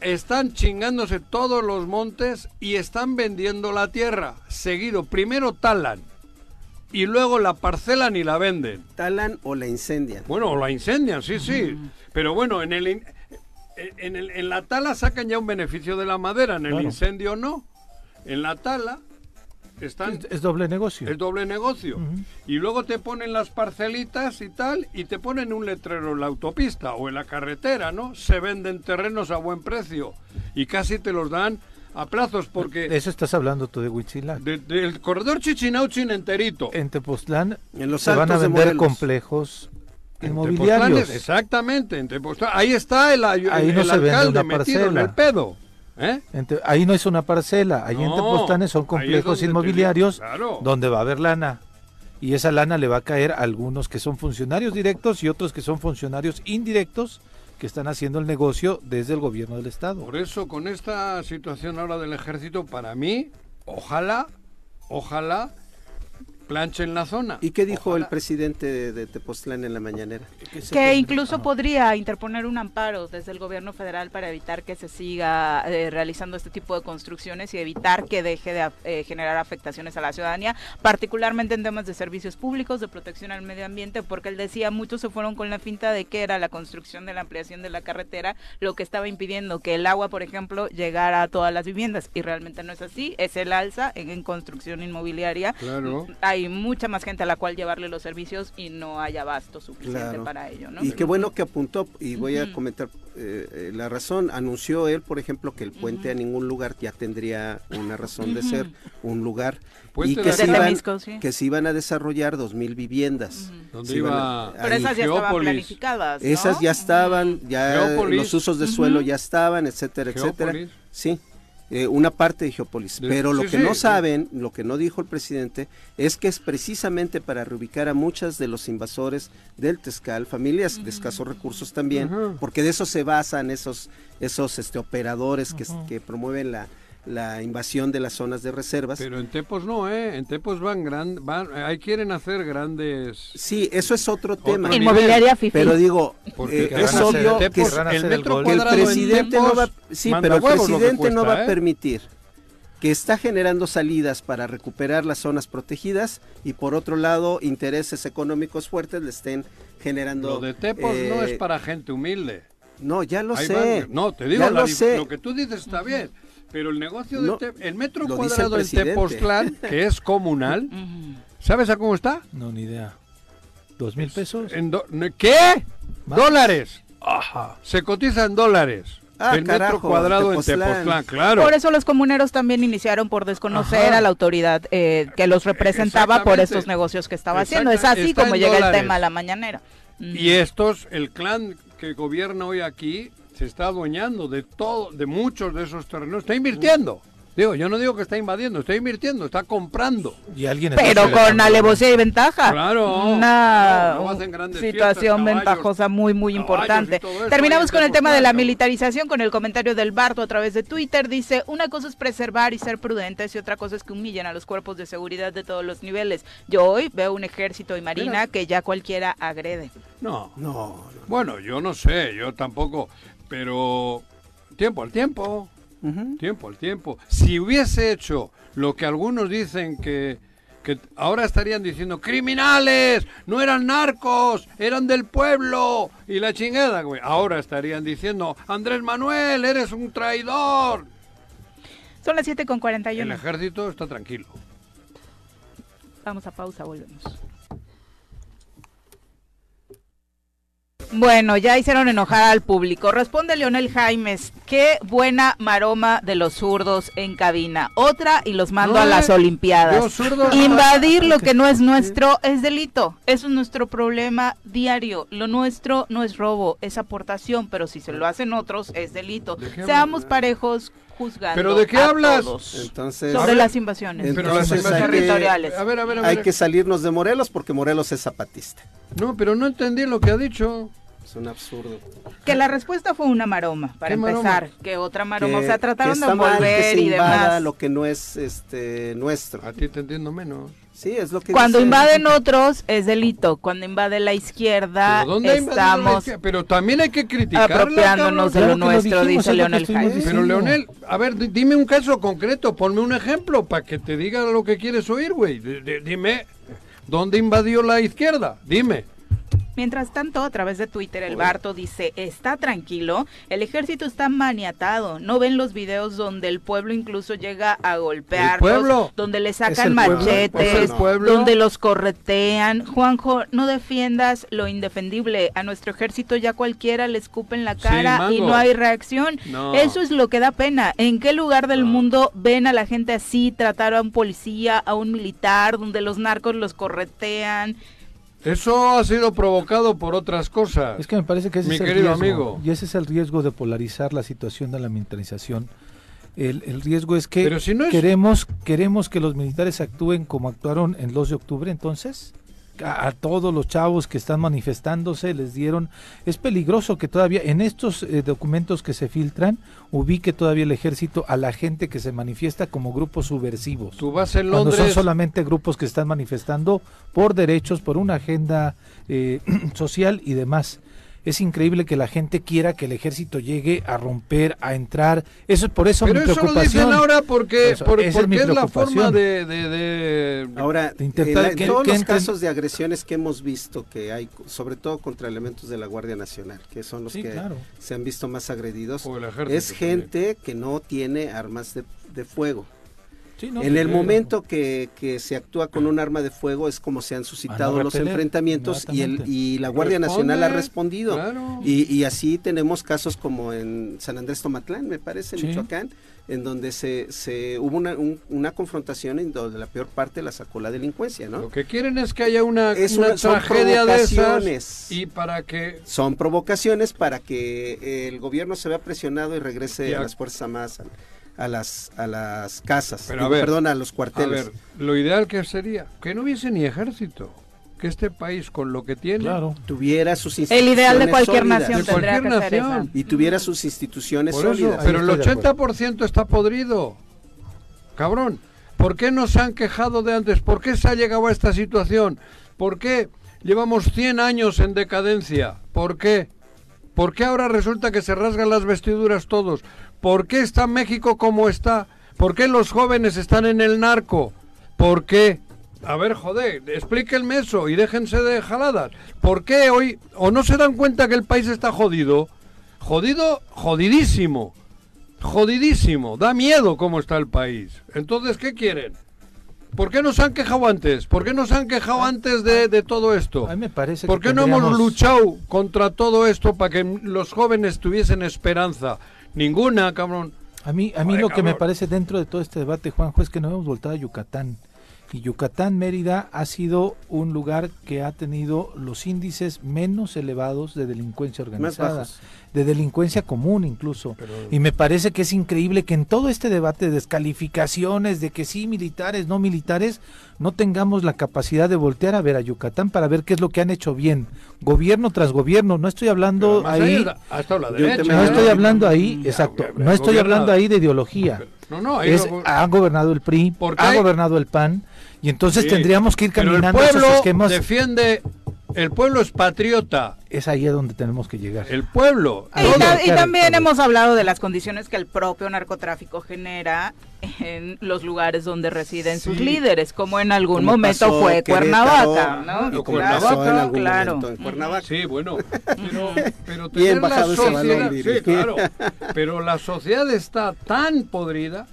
Están chingándose todos los montes y están vendiendo la tierra. Seguido, primero talan y luego la parcelan y la venden. Talan o la incendian. Bueno, o la incendian, sí, sí. Pero bueno, en el, en, el, en la tala sacan ya un beneficio de la madera, en el incendio no. En la tala es, doble negocio. Es doble negocio. Y luego te ponen las parcelitas y tal, y te ponen un letrero en la autopista o en la carretera, ¿no? Se venden terrenos a buen precio y casi te los dan a plazos porque... eso estás hablando tú de Huichilac. del corredor Chichinauchin enterito. En Tepoztlán en los se van a vender complejos inmobiliarios. exactamente, en Ahí está el, Ahí no se alcalde metido en el pedo. ¿Eh? ahí no es una parcela, ahí en Tepostanes son complejos inmobiliarios donde va a haber lana. Y esa lana le va a caer a algunos que son funcionarios directos y otros que son funcionarios indirectos que están haciendo el negocio desde el gobierno del Estado. Por eso, con esta situación ahora del ejército, para mí, ojalá, ojalá plancha en la zona. ¿Y qué dijo el presidente de, Tepoztlán en la mañanera? Que incluso podría interponer un amparo desde el gobierno federal para evitar que se siga eh, realizando este tipo de construcciones y evitar que deje de eh, generar afectaciones a la ciudadanía, particularmente en temas de servicios públicos, de protección al medio ambiente, porque él decía, muchos se fueron con la finta de que era la construcción de la ampliación de la carretera lo que estaba impidiendo que el agua, por ejemplo, llegara a todas las viviendas y realmente no es así, es el alza en, construcción inmobiliaria. Claro. Hay mucha más gente a la cual llevarle los servicios y no hay abasto suficiente para ello. ¿no? Y qué bueno que apuntó, y voy a comentar eh, eh, la razón, anunció él, por ejemplo, que el puente a ningún lugar ya tendría una razón de ser, un lugar, y que se, iban, que se iban a desarrollar dos mil viviendas. iba? Pero esas ya estaban planificadas. Esas ya estaban, ya los usos de suelo ya estaban, etcétera, etcétera. Sí. Eh, una parte de Geopolis. Pero lo que no saben, lo que no dijo el presidente, es que es precisamente para reubicar a muchas de los invasores del Tezcal, familias de escasos recursos también, porque de eso se basan esos, esos este, operadores que, que promueven la, la invasión de las zonas de reservas. Pero en Tepos no, ¿eh? En Tepos van, gran, van ahí quieren hacer grandes... Sí, eso es otro tema. Inmobiliaria Pero digo, eh, es obvio que, el, metro el presidente no va... Sí, pero el presidente no va a ¿eh? permitir que está generando salidas para recuperar las zonas protegidas y por otro lado intereses económicos fuertes le estén generando... Lo de Tepos no es eh, para gente humilde. No, ya lo sé. no, te digo, lo, sé. lo que tú dices está bien pero el negocio del el metro cuadrado en Tepoztlán, que es comunal, ¿sabes a cómo está? No, ni idea. ¿Dos mil pesos? En ¿Qué? Dólares. Ajá. Se cotiza en dólares. Ah, el metro cuadrado en Tepoztlán, claro. Por eso los comuneros también iniciaron por desconocer a la autoridad eh, que los representaba por estos negocios que estaba haciendo. Es así como llega el tema a la mañanera. Y estos, el clan que gobierna hoy aquí, se está adueñando de todo, de muchos de esos terrenos, está invirtiendo. Digo, yo no digo que está invadiendo, está invirtiendo, está comprando. Y alguien Pero con alevosía y ventaja. Claro. Una No, no hacen grandes situación fiestas, ventajosa muy, muy importante. eso, Terminamos con el tema de la militarización, con el comentario del Barto a través de Twitter. Dice, una cosa es preservar y ser prudentes y otra cosa es que humillen a los cuerpos de seguridad de todos los niveles. Yo hoy veo un ejército y marina que ya cualquiera agrede. No, no. Bueno, yo no sé, yo tampoco, pero tiempo al tiempo, tiempo al tiempo. Si hubiese hecho lo que algunos dicen que, que ahora estarían diciendo, criminales, no eran narcos, eran del pueblo y la chingada, güey. Ahora estarían diciendo, Andrés Manuel, eres un traidor. Son las 7 con El 41. ejército está tranquilo. Vamos a pausa, volvemos. Bueno, ya hicieron enojar al público. Responde Leonel Jaimes, qué buena maroma de los zurdos en cabina. Otra y los mando No, a las Olimpiadas. Invadir lo que no es nuestro es delito. Eso es nuestro problema diario. Lo nuestro no es robo, es aportación, pero si se lo hacen otros es delito. ¿De qué Seamos parejos juzgando ¿Pero de qué a hablas? Entonces, Sobre ver, las invasiones Pero las Entonces, hay que- territoriales. A ver, a ver, a ver. hay que salirnos de Morelos porque Morelos es zapatista. No, pero no entendí lo que ha dicho. Es un absurdo. Que la respuesta fue una maroma, para empezar. Que otra maroma. Que- o sea, trataron de se y demás. lo que no es este nuestro. A ti te entiendo menos. Sí, es lo que Cuando dice- invaden otros es delito. Cuando invade la izquierda ¿Pero dónde ha invadido la estamos izquierda? Pero también hay que criticarla, apropiándonos de lo nuestro, dijimos, dice Leonel Jaime. Pero Leonel, a ver, di- dime un caso concreto, ponme un ejemplo para que te diga lo que quieres oír, güey. Dime, ¿dónde invadió la izquierda? Dime. Mientras tanto, a través de Twitter, el Barto dice, está tranquilo, el ejército está maniatado, no ven los videos donde el pueblo incluso llega a pueblo? donde le sacan machetes, donde los corretean. Juanjo, no defiendas lo indefendible, a nuestro ejército ya cualquiera le escupe en la Sí, cara y no hay reacción. No. Eso es lo que da pena. ¿En qué lugar del mundo ven a la gente así, tratar a un policía, a un militar, donde los narcos los corretean? Eso ha sido provocado por otras cosas. Es que me parece que ese Mi es el querido riesgo. amigo. Y ese es el riesgo de polarizar la situación de la militarización. El, el riesgo es que Pero si no es- queremos, queremos que los militares actúen como actuaron el 2 de octubre, entonces. A, a todos los chavos que están manifestándose les dieron. Es peligroso que todavía en estos eh, documentos que se filtran ubique todavía el ejército a la gente que se manifiesta como grupos subversivos. Tú vas en Cuando son Londres. solamente grupos que están manifestando por derechos, por una agenda eh, social y demás. Es increíble que la gente quiera que el ejército llegue a romper, a entrar. Eso es por eso Pero mi eso lo dicen ahora porque, Eso, por- esa es porque mi es, la forma de... de- de- Ahora, De intentar en la- que- todos que los entren- casos de agresiones que hemos visto que hay, sobre todo contra elementos de la Guardia Nacional, que son los Sí, que claro. se han visto más agredidos, es gente que no tiene armas de, de fuego. Sí, no, en el momento que, que se actúa con un arma de fuego es como se han suscitado los repeler, enfrentamientos y, el, inmediatamente. y la Guardia Responde, Nacional ha respondido. claro. Y, y así tenemos casos como en San Andrés Tomatlán, me parece, en Sí. Michoacán, en donde se, se hubo una, un- una confrontación en donde la peor parte la sacó la delincuencia, ¿no? Lo que quieren es que haya una, Es una una- son tragedia de esas provocaciones. y para que Son provocaciones para que el gobierno se vea presionado y regrese Ya. a las Fuerzas Armadas, a, a las, a las casas, Pero a digo, ver, perdón, a los A cuarteles. ver, lo ideal que sería que no hubiese ni ejército, que este país con lo que tiene Claro. tuviera sus El instituciones ideal de cualquier sólidas. nación De tendría que cualquier ser nación. esa. y tuviera sus instituciones eso, sólidas. pero el Ahí estoy de acuerdo. 80% está podrido. Cabrón, ¿por qué no se han quejado de antes? ¿Por qué se ha llegado a esta situación? ¿Por qué llevamos 100 años en decadencia? ¿Por qué? ¿Por qué ahora resulta que se rasgan las vestiduras todos? ¿Por qué está México como está? ¿Por qué los jóvenes están en el narco? ¿Por qué? A ver, joder, explíquenme eso y déjense de jaladas. ¿Por qué hoy o no se dan cuenta que el país está jodido? Jodido, jodidísimo. Jodidísimo. Da miedo cómo está el país. Entonces, ¿qué quieren? ¿Por qué nos han quejado antes? ¿Por qué nos han quejado antes de, de todo esto? A mí me parece ¿Por que qué no hemos luchado contra todo esto para que los jóvenes tuviesen esperanza? Ninguna, cabrón. A mí, a mí lo que me parece dentro de todo este debate, Juanjo, es que no hemos voltado a Yucatán. Y Yucatán, Mérida, ha sido un lugar que ha tenido los índices menos elevados de delincuencia organizada, de delincuencia común incluso. Y me parece que es increíble que en todo este debate de descalificaciones, de que sí militares, no militares, no tengamos la capacidad de voltear a ver a Yucatán para ver qué es lo que han hecho bien, gobierno tras gobierno. No estoy hablando ahí, no estoy hablando ahí, exacto, no estoy hablando ahí de ideología. No, no, es, ha gobernado el PRI, ha gobernado el PAN, y entonces tendríamos que ir caminando pero el pueblo esquemas. defiende el pueblo es patriota. Es ahí a donde tenemos que llegar. El pueblo. Y, también hemos hablado de las condiciones que el propio narcotráfico genera en los lugares donde residen sus líderes, como en algún momento fue Cuernavaca, ¿no? Cuernavaca, claro. Cuernavaca. Sí, bueno, pero, pero tener la sociedad, sí, claro, pero la sociedad está tan podrida,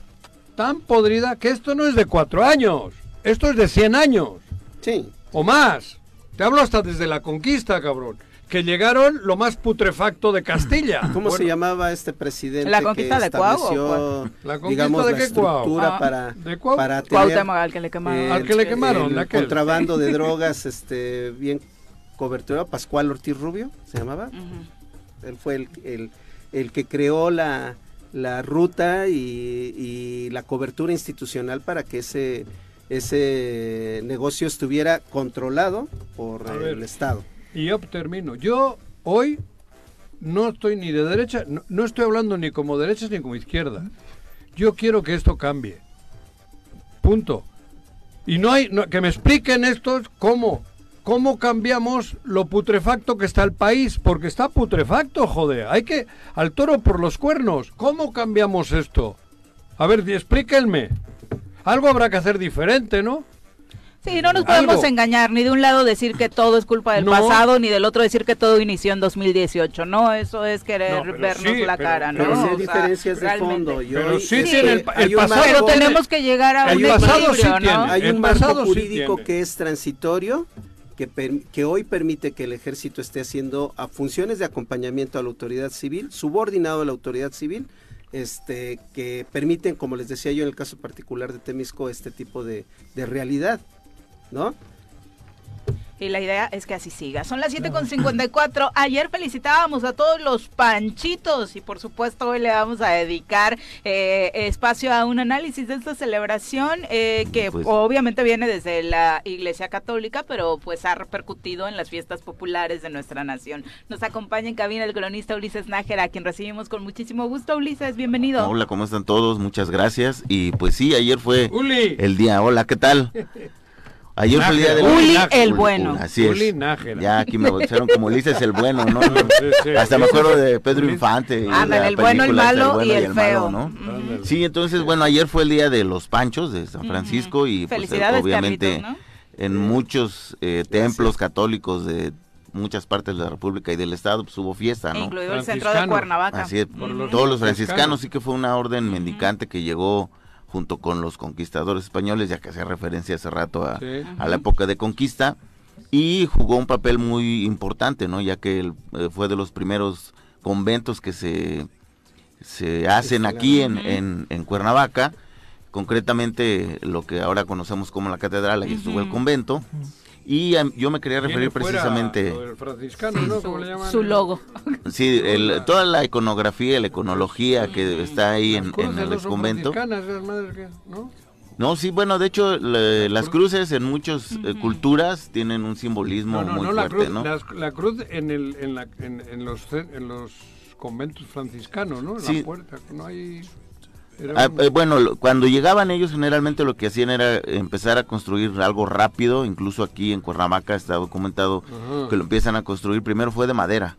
tan podrida que esto no es de cuatro años. Esto es de 100 años. Sí. O más. Te hablo hasta desde la conquista, cabrón. Que llegaron lo más putrefacto de Castilla. ¿Cómo se llamaba este presidente? La conquista de Cuau. La conquista digamos, de la estructura ah, para, ¿De para tener al que le quemaron. al que le quemaron. El contrabando de drogas este, bien cobertura. Pascual Ortiz Rubio, ¿se llamaba? Él fue el, el, el que creó la, la ruta y, y la cobertura institucional para que ese ese negocio estuviera controlado por el Estado. Y yo termino. Yo hoy no estoy ni de derecha, no, estoy hablando ni como derecha ni como izquierda. Yo quiero que esto cambie. Punto. Y no hay que me expliquen estos cómo cómo cambiamos lo putrefacto que está el país, porque está putrefacto, joder. Hay que al toro por los cuernos. ¿Cómo cambiamos esto? A ver, explíquenme. Algo habrá que hacer diferente, ¿no? Sí, no nos podemos engañar, ni de un lado decir que todo es culpa del pasado, ni del otro decir que todo inició en 2018, ¿no? Eso es querer vernos la cara, ¿no? Pero hay diferencias de fondo. pero sí, tiene el, pasado. Pero tenemos que llegar a un equilibrio, ¿no? Hay un marco jurídico que es transitorio, que, que, hoy permite que el ejército esté haciendo a funciones de acompañamiento a la autoridad civil, subordinado a la autoridad civil, este, que permiten, como les decía yo en el caso particular de Temisco, este tipo de, de realidad, ¿no? Y la idea es que así siga. Son las 7.54. Ayer felicitábamos a todos los panchitos y por supuesto hoy le vamos a dedicar eh, espacio a un análisis de esta celebración eh, que pues obviamente viene desde la Iglesia Católica, pero pues ha repercutido en las fiestas populares de nuestra nación. Nos acompaña en cabina el cronista Ulises Nájera, a quien recibimos con muchísimo gusto. Ulises, bienvenido. Hola, ¿cómo están todos? Muchas gracias. Y pues sí, ayer fue el día. Hola, ¿qué tal? Ayer fue el día del Uli el bueno. Así es. Ya aquí me bautizaron como Ulises el bueno, ¿no? Hasta me acuerdo de Pedro Infante. Ándale, el bueno, el malo y el, feo. ¿no? Sí, entonces, bueno, ayer fue el día de los panchos de San Francisco y pues, obviamente en muchos eh, templos católicos de muchas partes de la República y del Estado pues, hubo fiesta, ¿no? Incluido el centro de Cuernavaca. Así es, todos los franciscanos sí que fue una orden mendicante que llegó junto con los conquistadores españoles, ya que hacía referencia hace rato a, la época de conquista, y jugó un papel muy importante, ¿no? Ya que él, eh, fue de los primeros conventos que se, se hacen aquí en, en, Cuernavaca, concretamente lo que ahora conocemos como la catedral, ahí estuvo el convento. Y yo me quería referir precisamente... Su logo. Sí, el, toda la iconografía, la iconología que está ahí en, el convento. ¿no? No, sí, bueno, de hecho las cruces en muchas eh, culturas tienen un simbolismo muy fuerte, ¿no? La, cruz en, el, en, la, en, los, en los conventos franciscanos, ¿no? En la puerta, no hay... Ah, eh, bueno, cuando llegaban ellos generalmente lo que hacían era empezar a construir algo rápido, incluso aquí en Cuernavaca está documentado que lo empiezan a construir, primero fue de madera.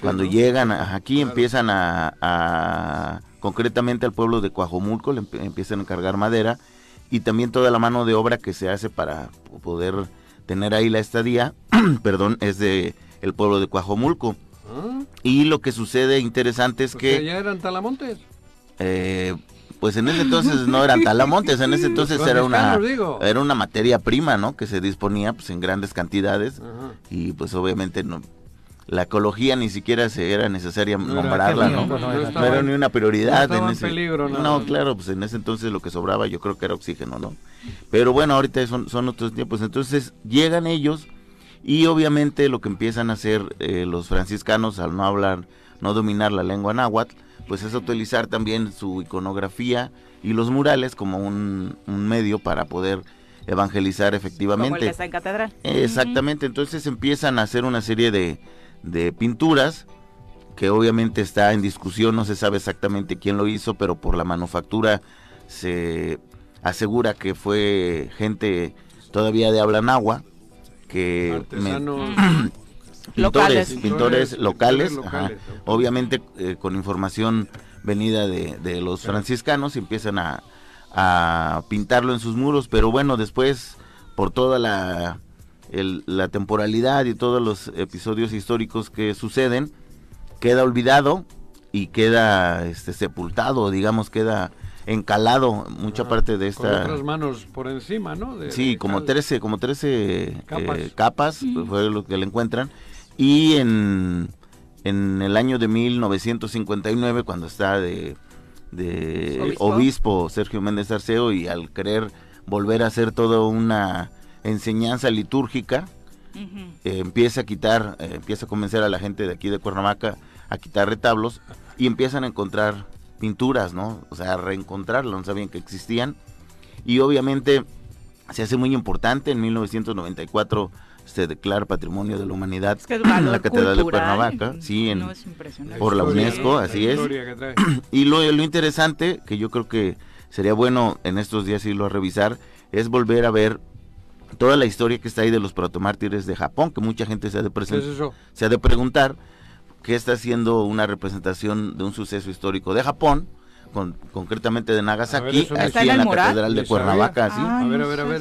Cuando llegan aquí empiezan a, concretamente al pueblo de Coajomulco, le empiezan a cargar madera y también toda la mano de obra que se hace para poder tener ahí la estadía, perdón, es de el pueblo de Coajomulco. Ah. Y lo que sucede interesante es que... ¿Ya eran talamontes? Eh, pues en ese entonces no eran talamontes, en ese entonces era una era una materia prima, ¿no? Que se disponía pues en grandes cantidades y pues obviamente no la ecología ni siquiera se era necesaria nombrarla, ¿no? No, era ni una prioridad. en ese, peligro, no, claro, pues en ese entonces lo que sobraba yo creo que era oxígeno, ¿no? Pero bueno, ahorita son, son otros tiempos. Entonces llegan ellos y obviamente lo que empiezan a hacer eh, los franciscanos al no hablar, no dominar la lengua náhuatl, pues es utilizar también su iconografía y los murales como un, medio para poder evangelizar efectivamente. Como el que está en catedral. Exactamente, entonces empiezan a hacer una serie de, de pinturas que obviamente está en discusión, no se sabe exactamente quién lo hizo, pero por la manufactura se asegura que fue gente todavía de habla nahua, que pintores, pintores locales, obviamente eh, con información venida de, los franciscanos empiezan a, a pintarlo en sus muros, pero bueno, después por toda la la temporalidad y todos los episodios históricos que suceden, queda olvidado y queda este, sepultado, digamos, queda encalado mucha parte de esta... Con otras manos por encima, ¿no? sí, como 13, como 13 capas, eh, fue lo que le encuentran. Y en, en el año de 1959, cuando está de, de ¿Obispo? Sergio Méndez Arceo y al querer volver a hacer toda una enseñanza litúrgica, eh, empieza a quitar, eh, empieza a convencer a la gente de aquí de Cuernavaca a quitar retablos y empiezan a encontrar pinturas, ¿no? O sea, a reencontrarlas, no sabían que existían. Y obviamente se hace muy importante, en 1994 se declara Patrimonio de la Humanidad en la Catedral de Cuernavaca, sí, en, por la UNESCO, así es. Y lo, lo interesante, que yo creo que sería bueno en estos días irlo a revisar, es volver a ver toda la historia que está ahí de los protomártires de Japón, que mucha gente se ha de, se ha de preguntar qué está haciendo una representación de un suceso histórico de Japón, con, concretamente de Nagasaki, aquí en la Catedral de Cuernavaca.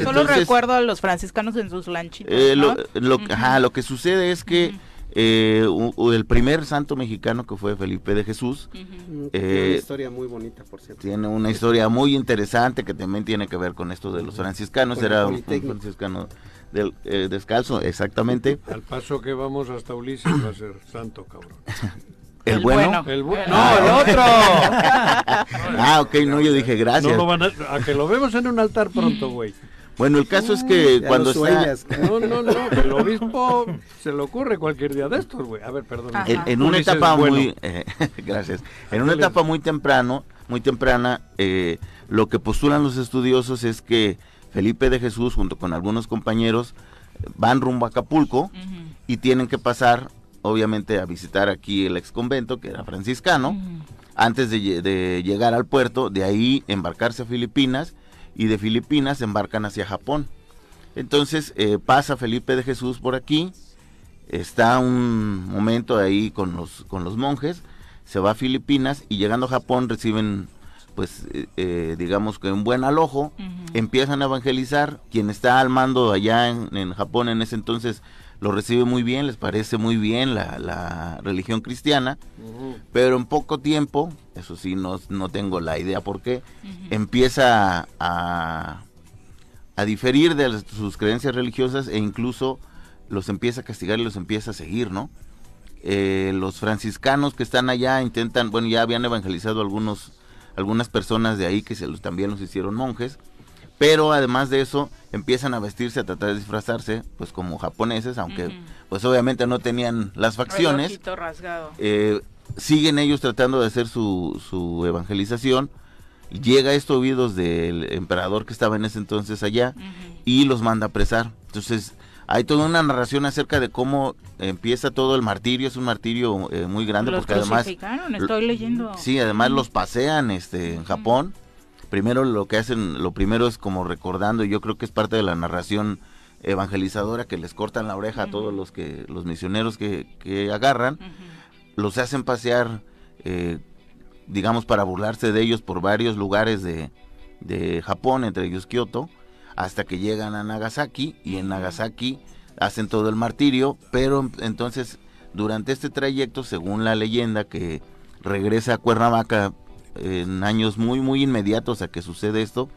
Solo recuerdo a los franciscanos en sus lanchitas. Eh, lo, lo que sucede es que eh, el primer santo mexicano que fue Felipe de Jesús. Mm, tiene una historia muy bonita, por cierto. Tiene una historia muy interesante que también tiene que ver con esto de los franciscanos. Era un franciscano del, eh, descalzo, exactamente. Al paso que vamos hasta Ulises va a ser santo, cabrón. ¿El, bueno? El no, el otro. ah, ok, no, yo dije gracias. a, a, que lo vemos en un altar pronto, güey. Bueno, el caso es que cuando sueñas. No, no, no, el obispo se le ocurre cualquier día de estos, güey. A ver, perdón. En, una etapa muy, eh, gracias, en una etapa muy temprano, muy temprana, eh, lo que postulan los estudiosos es que Felipe de Jesús, junto con algunos compañeros, van rumbo a Acapulco y tienen que pasar, obviamente, a visitar aquí el ex convento, que era franciscano, antes de, de llegar al puerto, de ahí embarcarse a Filipinas y de Filipinas embarcan hacia Japón. Entonces eh, pasa Felipe de Jesús por aquí, está un momento ahí con los, con los monjes, se va a Filipinas y llegando a Japón reciben pues eh, eh, digamos que un buen alojo, empiezan a evangelizar, quien está al mando allá en, Japón en ese entonces lo recibe muy bien, les parece muy bien la, religión cristiana, pero en poco tiempo, eso sí, no, no tengo la idea por qué, empieza a, a diferir de sus creencias religiosas e incluso los empieza a castigar y los empieza a seguir, ¿no? Eh, los franciscanos que están allá intentan, bueno, ya habían evangelizado algunos, algunas personas de ahí que se los, también los hicieron monjes, pero además de eso empiezan a vestirse, a tratar de disfrazarse, pues como japoneses, aunque pues obviamente no tenían las facciones. Eh, siguen ellos tratando de hacer su, su evangelización. Llega esto oídos del emperador que estaba en ese entonces allá y los manda a apresar. Entonces hay toda una narración acerca de cómo empieza todo el martirio, es un martirio eh, muy grande porque además estoy leyendo. Sí, además los pasean este en Japón primero lo que hacen, lo primero es como recordando, y yo creo que es parte de la narración evangelizadora que les cortan la oreja a todos los que los misioneros que, agarran, los hacen pasear, eh, digamos, para burlarse de ellos por varios lugares de, de Japón, entre ellos Kioto, hasta que llegan a Nagasaki y en Nagasaki hacen todo el martirio, pero entonces durante este trayecto, según la leyenda que regresa a Cuernavaca en años muy, muy inmediatos a que sucede esto,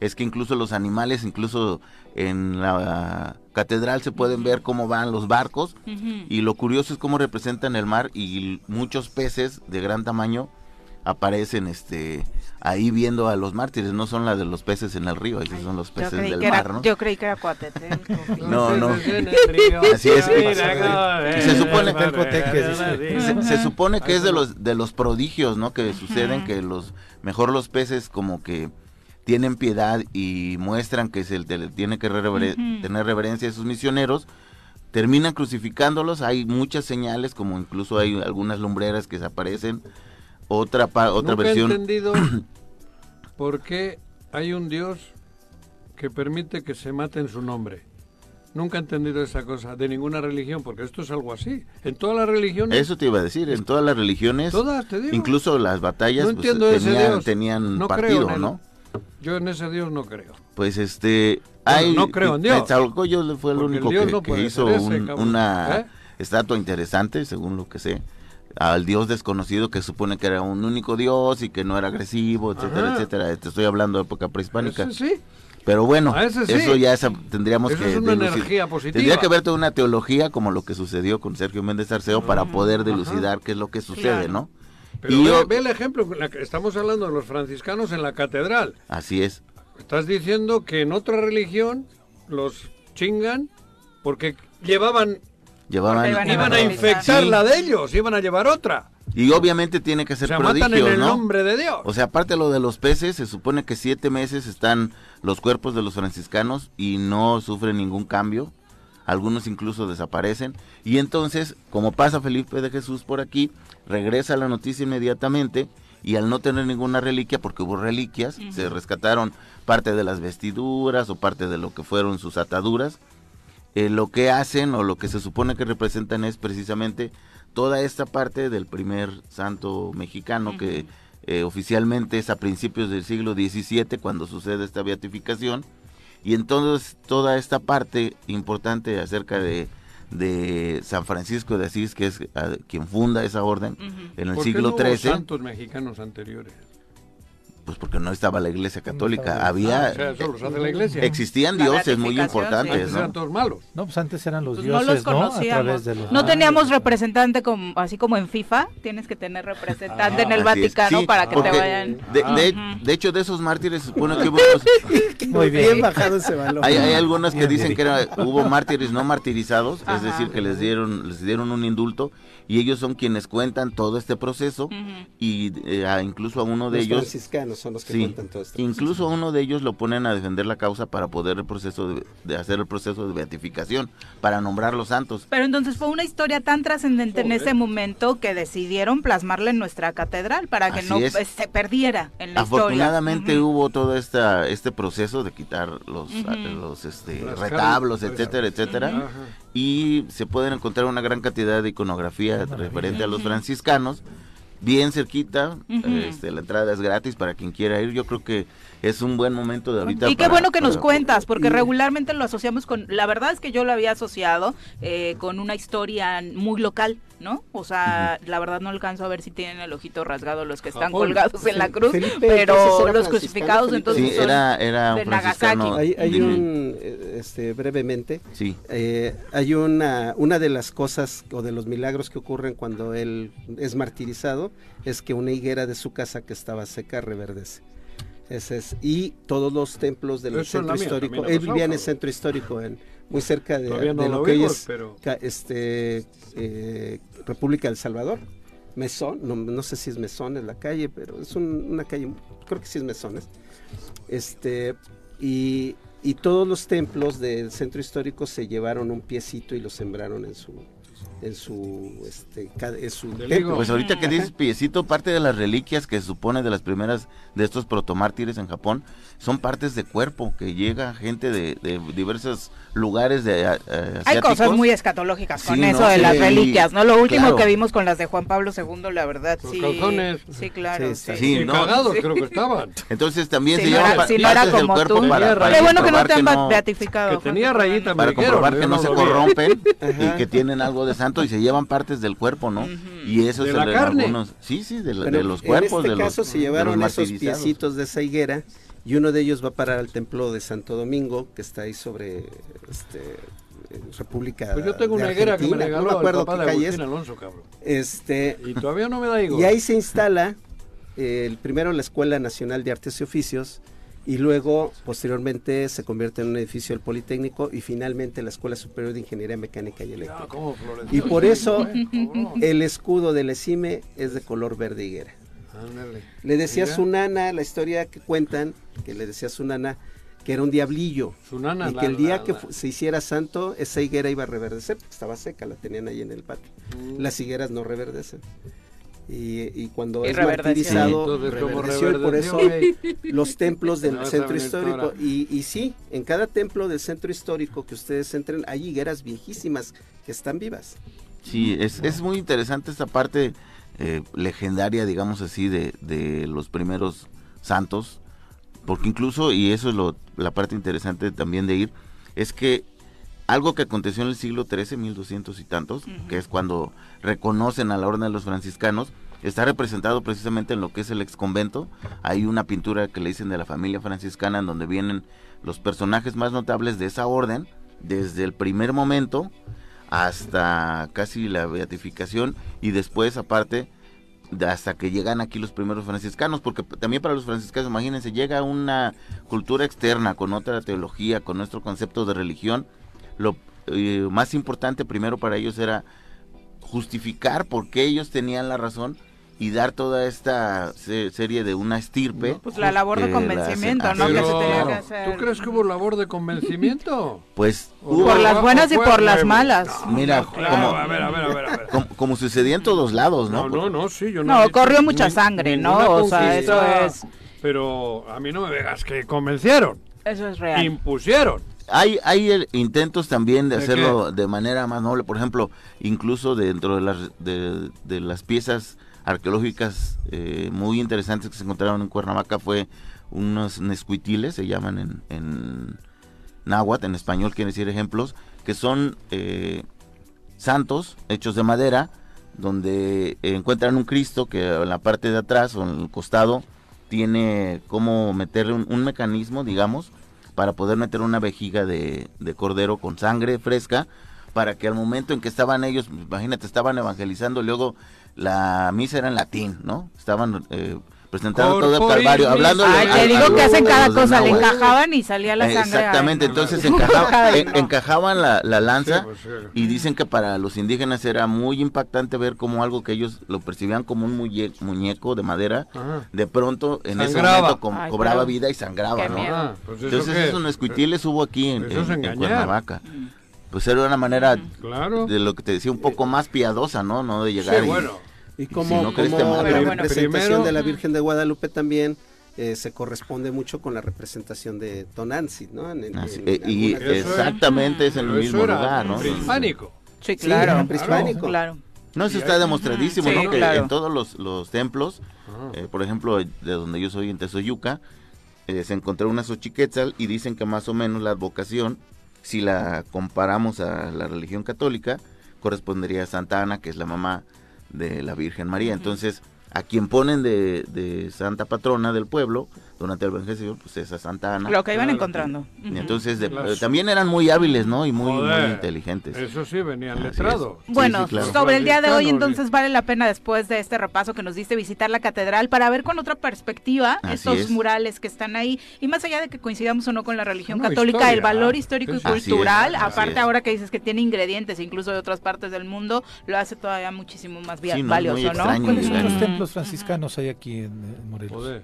es que incluso los animales, incluso en la catedral se pueden ver cómo van los barcos y lo curioso es cómo representan el mar y muchos peces de gran tamaño aparecen este ahí viendo a los mártires, no son las de los peces en el río, esos son los peces del mar, ¿no? Yo creí que era Coatetelco. no, no. Así es. Se supone, se, se, supone que es de los de los prodigios, ¿no? Que suceden que los mejor los peces como que tienen piedad y muestran que se tiene que tener reverencia a sus misioneros terminan crucificándolos, hay muchas señales, como incluso hay algunas lumbreras que se aparecen, otra otra Nunca versión. He entendido por qué hay un Dios que permite que se mate en su nombre. Nunca he entendido esa cosa de ninguna religión, porque esto es algo así. En todas las religiones. Eso te iba a decir, en todas las religiones. Todas, te digo. Incluso las batallas no pues, tenían, tenían no partido, ¿no? Yo en ese Dios no creo. Pues este. Hay, no creo en Dios. yo fue el único que, que hizo un, una ¿Eh? estatua interesante, según lo que sé al dios desconocido que supone que era un único dios y que no era agresivo, etcétera, etcétera. Te estoy hablando de época prehispánica. sí. Pero bueno, eso ya tendríamos que... Es una energía positiva. Tendría que ver toda una teología como lo que sucedió con Sergio Méndez Arceo para poder dilucidar qué es lo que sucede, ¿no? Pero y ve, el ejemplo, estamos hablando de los franciscanos en la catedral. Así es. Estás diciendo que en otra religión los chingan porque llevaban Llevaban, iban, a, infectar la de ellos, iban a llevar otra. Y obviamente tiene que ser o sea, en el nombre de Dios. O sea, aparte de lo de los peces, se supone que siete meses están los cuerpos de los franciscanos y no sufren ningún cambio. Algunos incluso desaparecen. Y entonces, como pasa Felipe de Jesús por aquí, regresa la noticia inmediatamente y al no tener ninguna reliquia, porque hubo reliquias, se rescataron parte de las vestiduras o parte de lo que fueron sus ataduras eh, lo que hacen o lo que se supone que representan es precisamente toda esta parte del primer santo mexicano que eh, oficialmente es a principios del siglo XVII cuando sucede esta beatificación y entonces toda esta parte importante acerca de, de San Francisco de Asís que es quien funda esa orden en el siglo XIII. santos mexicanos anteriores? Pues porque no estaba la iglesia católica, había... Ah, la iglesia. Existían dioses muy importantes, ¿no? Eran todos malos. No, pues antes eran los pues dioses, no los conocíamos. ¿no? teníamos representante como, así como en FIFA, tienes que tener representante en el Vaticano para que te vayan... De, hecho, de esos mártires se supone que hubo... muy bien bajado ese valor. Hay, hay algunas que dicen que era, hubo mártires no martirizados, es decir, que les dieron, les dieron un indulto y ellos son quienes cuentan todo este proceso y eh, incluso a uno de ellos franciscanos son los que cuentan todo esto incluso a uno de ellos lo ponen a defender la causa para poder el proceso de, hacer el proceso de beatificación para nombrar los santos. Pero entonces fue una historia tan trascendente en ese momento que decidieron plasmarla en nuestra catedral para que no pues, se perdiera en la afortunadamente hubo todo esta este proceso de quitar los los este retablos etcétera etcétera y se pueden encontrar una gran cantidad de iconografía referente a los franciscanos. Bien cerquita, este, la entrada es gratis para quien quiera ir, yo creo que es un buen momento de ahorita. Y qué bueno que nos cuentas, porque regularmente lo asociamos con, la verdad es que yo lo había asociado eh, con una historia muy local, ¿no? O sea, la verdad no alcanzo a ver si tienen el ojito rasgado los que están colgados en la cruz, pero los crucificados entonces sí, era, era de Nagasaki. Hay, hay un, este, brevemente, sí. Eh, hay una, una de las cosas o de los milagros que ocurren cuando él es martirizado, es que una higuera de su casa que estaba seca reverdece. Ese es, y todos los templos del centro histórico. Él vivía en el centro histórico, en, muy cerca de, lo, que hoy es este, eh, República del Salvador. Mesón, no, sé si es Mesón en la calle, pero es una calle, creo que sí es Mesones. Este, y, y todos los templos del centro histórico se llevaron un piecito y lo sembraron en su, en su este en su pues ahorita que dices piecito parte de las reliquias que se supone de las primeras de estos protomártires en Japón son partes de cuerpo que llega gente de, de diversos lugares de eh, hay cosas muy escatológicas con eso de las reliquias no lo último que vimos con las de Juan Pablo II la verdad Los sí. calzones. sí claro sí, sí. cagados creo que estaban. Entonces también se llevan si no era como tú. qué bueno que no te han beatificado que tenía rayita para comprobar que no se corrompen y que tienen algo de santo y se llevan partes del cuerpo, ¿no? Y eso ¿De la carne? sí, sí, de, los cuerpos. En este de caso se llevaron esos piecitos de esa higuera y uno de ellos va a parar al templo de Santo Domingo, que está ahí sobre este, República Pues yo tengo una higuera que me regaló no me acuerdo el papá qué de calle Agustín es. Alonso, cabrón. Este, Y todavía no me da higo. y ahí se instala eh, el primero la Escuela Nacional de Artes y Oficios y luego posteriormente se convierte en un edificio del Politécnico y finalmente la Escuela Superior de Ingeniería Mecánica y Ya, Eléctrica. ¿cómo floreció Y por eso el escudo del ESIME es de color verde higuera. Ándale. Le decía a Mira, su nana, la historia que cuentan, que le decía a su nana que era un diablillo Su nana, y que el día la- que la- se hiciera santo, esa higuera iba a reverdecer, porque estaba seca, la tenían ahí en el patio. Mm. Las higueras no reverdecen. Y, y cuando Y es martirizado, reverdeció, y por eso los templos del centro histórico. y sí, en cada templo del centro histórico que ustedes entren, hay higueras viejísimas que están vivas. Sí, es, es muy interesante esta parte eh, legendaria, digamos así, de, de los primeros santos, porque incluso, y eso es lo, la parte interesante también de ir, es que algo que aconteció en el siglo XIII, 1200 y tantos, que es cuando reconocen a la orden de los franciscanos, está representado precisamente en lo que es el ex convento. Hay una pintura que le dicen de la familia franciscana en donde vienen los personajes más notables de esa orden, desde el primer momento hasta casi la beatificación y después aparte hasta que llegan aquí los primeros franciscanos, porque también para los franciscanos, imagínense, llega una cultura externa con otra teología, con nuestro concepto de religión, lo eh, más importante primero para ellos era justificar por qué ellos tenían la razón y dar toda esta se- serie de una estirpe. Pues la labor de convencimiento, la- ¿no? Que se Pero, tenía que hacer. ¿Tú crees que hubo labor de convencimiento? Pues ¿O hubo- Por las buenas y por las malas. mira, Claro, como, a ver, a ver, a ver, como, como sucedía en todos lados, ¿no? No, no, no, sí, yo no. No, corrió mucha ni- sangre, ¿no? O sea, eso es- Pero a mí no me digas que convencieron, Eso es real. impusieron. Hay, hay eh, intentos también de ¿De hacerlo de manera más noble. Por ejemplo, incluso dentro de las, de, de las piezas arqueológicas eh, muy interesantes que se encontraron en Cuernavaca fue unos nescuitiles, se llaman en, en náhuatl, en español quiere decir ejemplos, que son eh, santos hechos de madera, donde encuentran un Cristo que en la parte de atrás o en el costado tiene como meterle un, un mecanismo, digamos, para poder meter una vejiga de, de cordero con sangre fresca, para que al momento en que estaban ellos, imagínate, estaban evangelizando, luego la misa era en latín, ¿no? Estaban eh, presentando todo el calvario, hablando Ay, te digo que hacen cada cosa, le encajaban y salía la sangre. Exactamente, entonces encajaba- en- encajaban la, la lanza Sí, pues, sí. y dicen que para los indígenas era muy impactante ver como algo que ellos lo percibían como un muñe- muñeco de madera, Ajá. de pronto en ese momento Ay, cobraba vida y sangraba, ¿no? Ah, pues eso Entonces esos es? nescuitiles hubo aquí en. Cuernavaca. Pues era una manera Claro. de lo que te decía un poco más piadosa, ¿no? No de llegar Sí, y- bueno. Y Si como, no bueno. representación Primero- de la Virgen de Guadalupe también eh, se corresponde mucho con la representación de Tonantzin, ¿no? En- en- Así- en eh, y es- exactamente es en el mismo era lugar, ¿no? prehispánico. Sí, Sí, claro. prehispánico. Claro. No, eso está demostradísimo, Sí, ¿no? Que claro. en todos los, los templos, Ajá. eh, por ejemplo, de donde yo soy, en Tezoyuca, eh, se encontró una Xochiquetzal y dicen que más o menos la advocación, si la comparamos a la religión católica, correspondería a Santa Ana, que es la mamá de la Virgen María. Entonces, a quien ponen de, de santa patrona del pueblo durante pues es a Santa Ana. Lo que iban Claro. encontrando. Y entonces, de- Las- también eran muy hábiles, ¿no? Y muy, inteligentes. Eso sí, venían es. Bueno, Sí, sí, claro. sobre el día de hoy, entonces vale la pena después de este repaso que nos diste visitar la catedral para ver con otra perspectiva Así estos es. murales que están ahí y más allá de que coincidamos o no con la religión No, católica, historia, el valor ¿eh? histórico y es, cultural, aparte es. ahora que dices que tiene ingredientes incluso de otras partes del mundo, lo hace todavía muchísimo más valioso, ¿no? extraño ¿Cuáles otros Mm. templos franciscanos hay aquí en, en Morelos?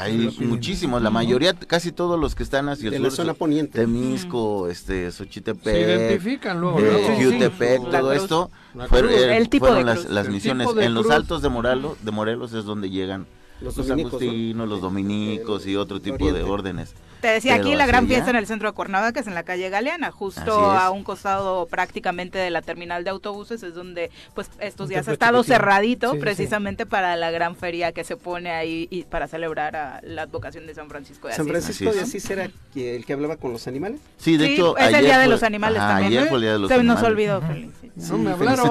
Hay muchísimos, la mayoría, casi todos los que están hacia el de sur, la zona poniente. Temisco, este, Xochitepec, Se identifican luego, eh. Jutepec, todo cruz. esto, fueron, cruz. eh, El tipo fueron de las, cruz. las El misiones. tipo de En los cruz. altos de Morelos, de Morelos es donde llegan Los agustinos, los dominicos y otro tipo de órdenes. Te decía, Pero aquí la gran allá- fiesta en el centro de Cuernavaca es en la calle Galeana, justo a un costado prácticamente de la terminal de autobuses, es donde pues estos días ha estado cerradito Sí, sí, sí. precisamente para la gran feria que se pone ahí y para celebrar a la advocación de San Francisco de San Asís. Francisco Así de. Asís era que- el que hablaba con los animales. Sí, de Sí, hecho, es el día de los animales ajá, también. Ayer ¿no? fue el día de los Se nos animales. olvidó, Feliz. no me hablaron.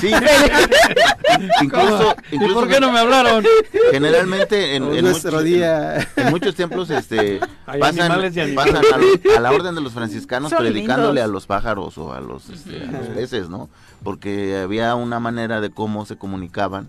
Sí. incluso, incluso, ¿Por qué no me hablaron? Generalmente en, en nuestro muchos, día. en muchos templos este, Hay pasan, animales y pasan a, lo- a la orden de los franciscanos Son predicándole lindos. a los pájaros o a los, este, a los peces, ¿no? Porque había una manera de cómo se comunicaban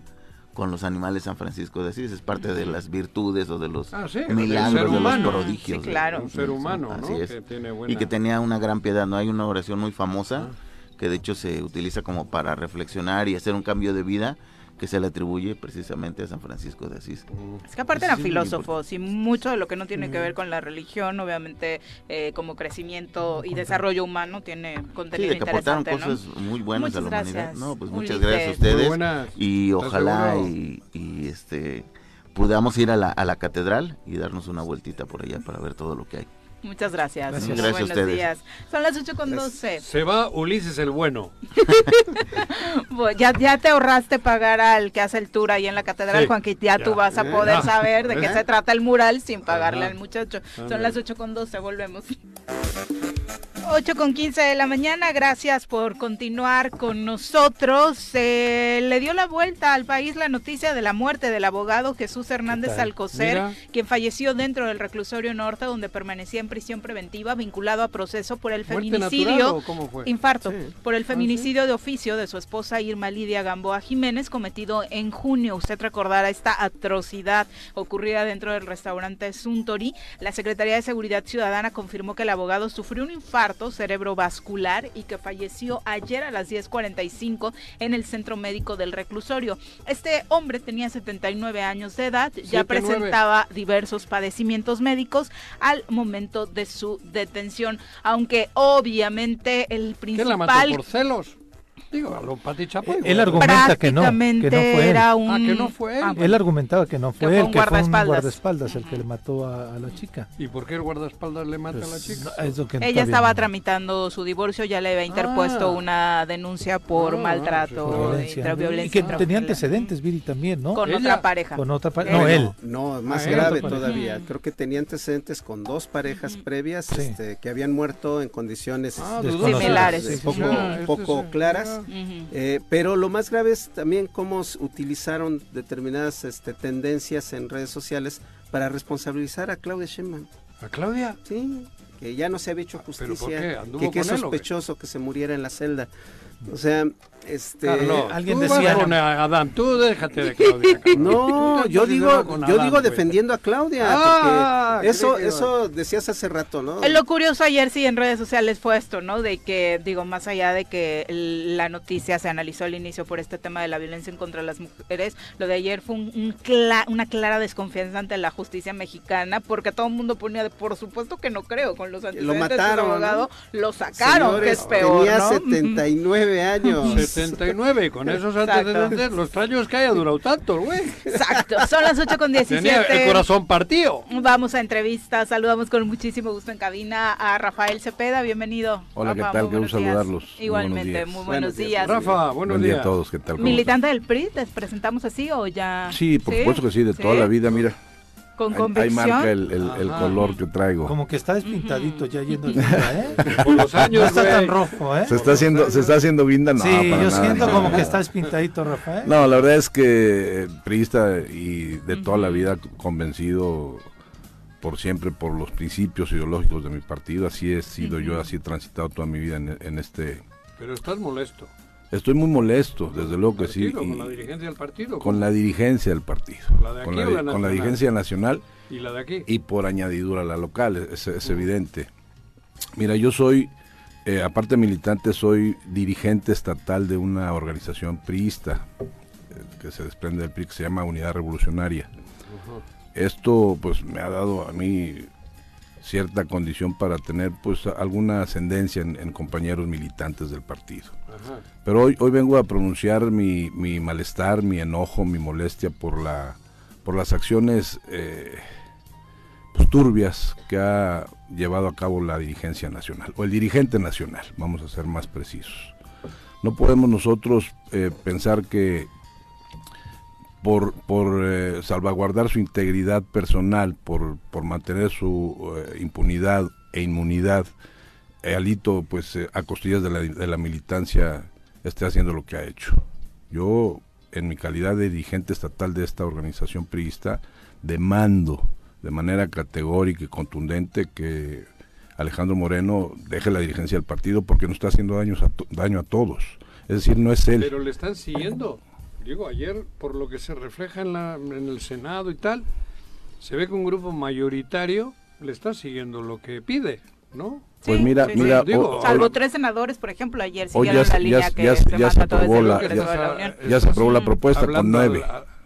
con los animales San Francisco de Asís, es parte de las virtudes o de los Ah, sí, milagros, de los prodigios. Sí, claro. Un ser humano, Así ¿no? es. Que tiene Y que tenía una gran piedad, ¿no? Hay una oración muy famosa Ah. que de hecho se utiliza como para reflexionar y hacer un cambio de vida que se le atribuye precisamente a San Francisco de Asís. Es que aparte Sí, eran sí, filósofos y mucho de lo que no tiene que ver con la religión, obviamente eh, como crecimiento y desarrollo humano tiene Sí, contenido de que aportaron cosas muy buenas Muchas a la humanidad. gracias, No, pues Ulises. muchas gracias a Muy ustedes buenas. y ¿Estás ojalá y, y, este podamos ir a la, a la catedral y darnos una vueltita por allá para ver todo lo que hay. Muchas gracias. Gracias. Gracias a buenos ustedes. días. Son las 8 con 12. Se va Ulises el bueno. Ya, ya te ahorraste pagar al que hace el tour ahí en la catedral, Sí, Juan, que ya, ya. tú vas a poder Ah, saber de qué ¿eh? se trata el mural sin pagarle Ajá. al muchacho. Son Ándale. las 8 con 12, volvemos. 8 con 15 de la mañana, gracias por continuar con nosotros. Se le dio la vuelta al país la noticia de la muerte del abogado Jesús Hernández? Alcocer, Mira. quien falleció dentro del reclusorio norte donde permanecía en prisión preventiva vinculado a proceso por el ¿Muerte feminicidio. natural fue? Infarto Sí. por el feminicidio de oficio de su esposa Irma Lidia Gamboa Jiménez cometido en junio. Usted recordará esta atrocidad ocurrida dentro del restaurante Suntory. La Secretaría de Seguridad Ciudadana confirmó que el abogado sufrió un infarto cerebrovascular y que falleció ayer a las 10:45 en el centro médico del reclusorio. Este hombre tenía 79 años de edad, ya 79. presentaba diversos padecimientos médicos al momento de su detención, aunque obviamente el ¿Qué la mató principal por celos? Digo, a lo Pati Chapoy. Él güey. argumenta que no, que no fue él. era un Ah, que no fue él. Ah, bueno. Él argumentaba que no Que fue fue él, un que fue un guardaespaldas. el que le mató a, a la chica. ¿Y por qué el guardaespaldas le mata a la Pues, chica? no, es lo que Ella estaba no- tramitando su divorcio, ya le había interpuesto Ah. una denuncia por Ah, maltrato, violencia. intra- violencia Y que tenía antecedentes, Viri, también, ¿no? con Ella- otra pareja. Con otra pareja. Él. No, él. No, más Ah, él, grave todavía. Creo que tenía antecedentes con dos parejas previas Sí. este, que habían muerto en condiciones Ah, dudoso. Similares. eh, Sí, poco, Ah, Eh, pero lo más grave es también cómo utilizaron determinadas este, tendencias en redes sociales para responsabilizar a Claudia Sheinbaum. ¿A Claudia? Sí, que ya no se había hecho Ah, ¿pero por justicia, qué? ¿Anduvo que qué? sospechoso que se muriera en la celda. O sea, este... Carlos, alguien decía- con Adán, tú déjate de Claudia. Carlos. No, yo digo, yo Adán, digo defendiendo a Claudia, Ah, porque eso, eso decías hace rato, ¿no? Lo curioso ayer sí en redes sociales fue esto, ¿no? De que, digo, más allá de que la noticia se analizó al inicio por este tema de la violencia en contra de las mujeres, lo de ayer fue un, un cla- una clara desconfianza ante la justicia mexicana, porque todo el mundo ponía, de, por supuesto que no creo, con los antecedentes mataron, de su abogado, ¿no? lo sacaron, que es peor, tenía ¿no? 79 años. 79, y con esos antecedentes, los extraños que haya durado tanto, güey. Exacto, son las 8 con 17. Tenía el corazón partido. Vamos a entrevistas, saludamos con muchísimo gusto en cabina a Rafael Cepeda, bienvenido. Hola, ¿qué Rafa, tal? muy Qué gusto buenos días. saludarlos. Muy Igualmente, buenos días. muy buenos días. días. Rafa, buenos Buen día días. a todos, ¿qué tal? ¿Cómo Militante del PRI, ¿te presentamos así o ya? Sí, por supuesto que sí, de toda la vida, mira. Con Ahí, ahí convicción. marca el, el- color que traigo. Como que está despintadito ya yendo el día, ¿eh? Por los No años, está güey. tan rojo, ¿eh? ¿Se está haciendo, se está haciendo guinda? No, sí, para yo nada, siento no. como que está despintadito, Rafael. No, la verdad es que eh, priista y de toda la vida convencido por siempre por los principios ideológicos de mi partido. Así he sido yo, así he transitado toda mi vida en, en este... Pero estás molesto. Estoy muy molesto, desde luego que sí. Partido, y- Con la dirigencia del partido. con la dirigencia del partido. ¿La de aquí Con la, la di- con la nacional? dirigencia nacional Y la de aquí. y por añadidura la local, es, es evidente. Mira, yo soy, eh, aparte militante, soy dirigente estatal de una organización priista eh, que se desprende del PRI, que se llama Unidad Revolucionaria. Esto pues me ha dado a mí cierta condición para tener pues alguna ascendencia en, en compañeros militantes del partido. Pero hoy, hoy vengo a pronunciar mi, mi malestar, mi enojo, mi molestia por la por las acciones eh, pues, turbias que ha llevado a cabo la dirigencia nacional, o el dirigente nacional, vamos a ser más precisos. No podemos nosotros eh, pensar que por, por eh, salvaguardar su integridad personal, por, por mantener su impunidad e inmunidad, Alito, pues a costillas de la, de la militancia, esté haciendo lo que ha hecho. Yo, en mi calidad de dirigente estatal de esta organización priista, demando de manera categórica y contundente que Alejandro Moreno deje la dirigencia del partido porque nos está haciendo daños a daño a todos. Es decir, no es él. Pero le están siguiendo. Digo, ayer, por lo que se refleja en, la, en el Senado y tal, se ve que un grupo mayoritario le está siguiendo lo que pide, ¿no? Pues mira, mira, digo, salvo tres senadores, por ejemplo, ayer siguieron la línea que ya, se, aprobó la, ya, se aprobó la propuesta con nueve.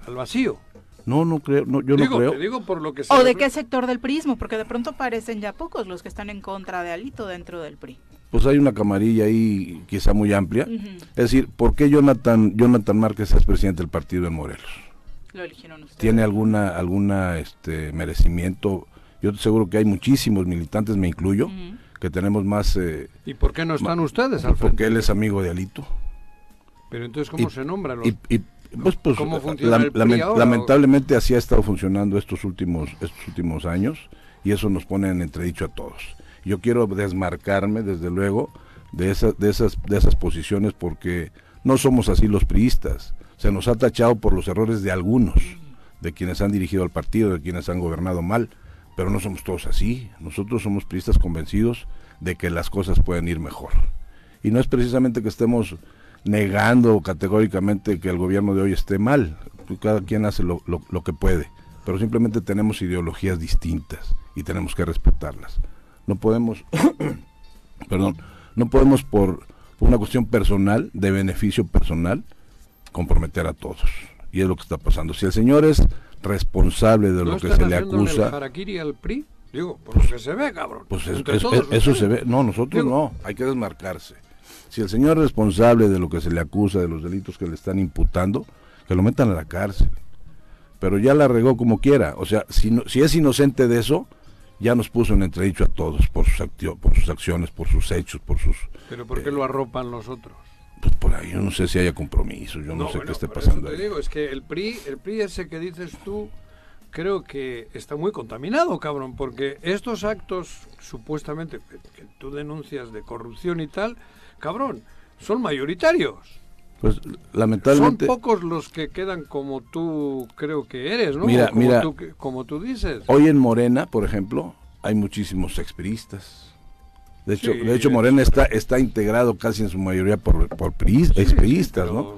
al vacío. No, no creo, no, yo no creo. digo por lo que ¿O de qué sector del prismo? Porque de pronto parecen ya pocos los que están en contra de Alito dentro del PRI. Pues hay una camarilla ahí quizá muy amplia. Es decir, ¿por qué Jonathan, Jonathan Márquez es presidente del partido en Morelos? Lo eligieron ustedes. ¿Tiene alguna, alguna este, merecimiento? Yo seguro que hay muchísimos militantes, me incluyo, que tenemos más... Eh, ¿Y por qué no están ustedes al Porque él es amigo de Alito. Pero entonces, ¿cómo se nombra? Los... Pues, pues lamentablemente así ha estado funcionando estos últimos, estos últimos años y eso nos pone en entredicho a todos. Yo quiero desmarcarme, desde luego, de esas, de esas, de esas posiciones porque no somos así los priistas. Se nos ha tachado por los errores de algunos, de quienes han dirigido al partido, de quienes han gobernado mal, pero no somos todos así. Nosotros somos priistas convencidos de que las cosas pueden ir mejor. Y no es precisamente que estemos negando categóricamente que el gobierno de hoy esté mal. Cada quien hace lo, que puede, pero simplemente tenemos ideologías distintas y tenemos que respetarlas. No podemos, perdón, no podemos por, una cuestión personal, de beneficio personal, comprometer a todos. Y es lo que está pasando. Si el señor es responsable de lo que se le acusa... El al PRI? Digo, por lo que se ve, cabrón. Pues eso se ve. No, nosotros no. Hay que desmarcarse. Si el señor es responsable de lo que se le acusa, de los delitos que le están imputando, que lo metan a la cárcel. Pero ya la regó como quiera. O sea, si, no, si es inocente de eso, ya nos puso en entredicho a todos por sus, por sus acciones, por sus hechos, por sus... ¿Pero por qué lo arropan los otros? Pues por ahí, yo no sé si haya compromiso, yo no, sé qué esté pasando. Te digo, es que el PRI, el PRI ese que dices tú, creo que está muy contaminado, cabrón, porque estos actos supuestamente que tú denuncias de corrupción y tal, cabrón, son mayoritarios. Pues lamentablemente. Son pocos los que quedan como tú creo que eres, ¿no? Mira, como mira. Tú, como tú dices. Hoy en Morena, por ejemplo, hay muchísimos expiristas. De hecho, de hecho Morena está está integrado casi en su mayoría por, por ¿no?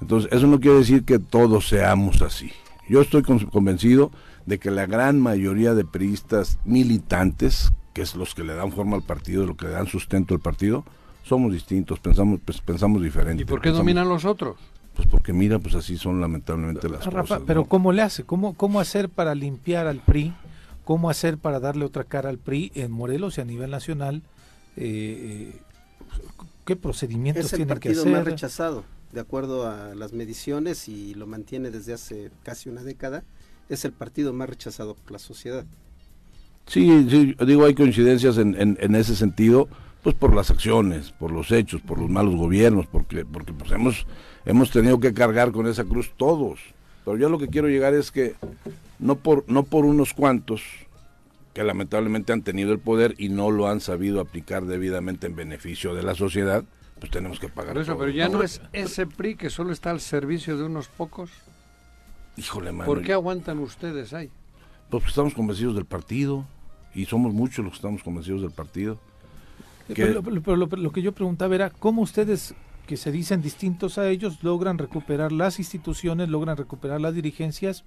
Entonces, eso no quiere decir que todos seamos así. Yo estoy convencido de que la gran mayoría de priistas militantes, que es los que le dan forma al partido, lo que le dan sustento al partido, somos distintos, pensamos, pues, pensamos diferente. ¿Y por qué dominan los otros? Pues porque mira, pues así son lamentablemente las cosas. Pero ¿cómo le hace? ¿Cómo, ¿Cómo hacer para limpiar al PRI? ¿Cómo hacer para darle otra cara al PRI en Morelos y a nivel nacional? Eh, ¿Qué procedimientos tiene que hacer? Es el partido más rechazado, de acuerdo a las mediciones, y lo mantiene desde hace casi una década. Es el partido más rechazado por la sociedad. Sí, sí digo, hay coincidencias en, en, en ese sentido pues por las acciones, por los hechos, por los malos gobiernos, porque, porque pues hemos, hemos tenido que cargar con esa cruz todos. Pero yo lo que quiero llegar es que no por, no por unos cuantos que lamentablemente han tenido el poder y no lo han sabido aplicar debidamente en beneficio de la sociedad, pues tenemos que pagar. eso, pero ya no es ese PRI que solo está al servicio de unos pocos. Híjole, mano. ¿Por qué aguantan ustedes ahí? Pues, pues estamos convencidos del partido y somos muchos los que estamos convencidos del partido. Pero, lo, que yo preguntaba era, ¿cómo ustedes, que se dicen distintos a ellos, logran recuperar las instituciones, logran recuperar las dirigencias?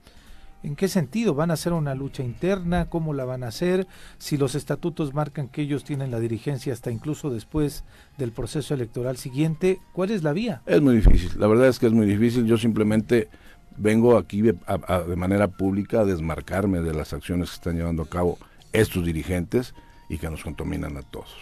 ¿En qué sentido? ¿Van a hacer una lucha interna? ¿Cómo la van a hacer? Si los estatutos marcan que ellos tienen la dirigencia hasta incluso después del proceso electoral siguiente, ¿cuál es la vía? Es muy difícil, la verdad es que es muy difícil. Yo simplemente vengo aquí de manera pública a desmarcarme de las acciones que están llevando a cabo estos dirigentes y que nos contaminan a todos.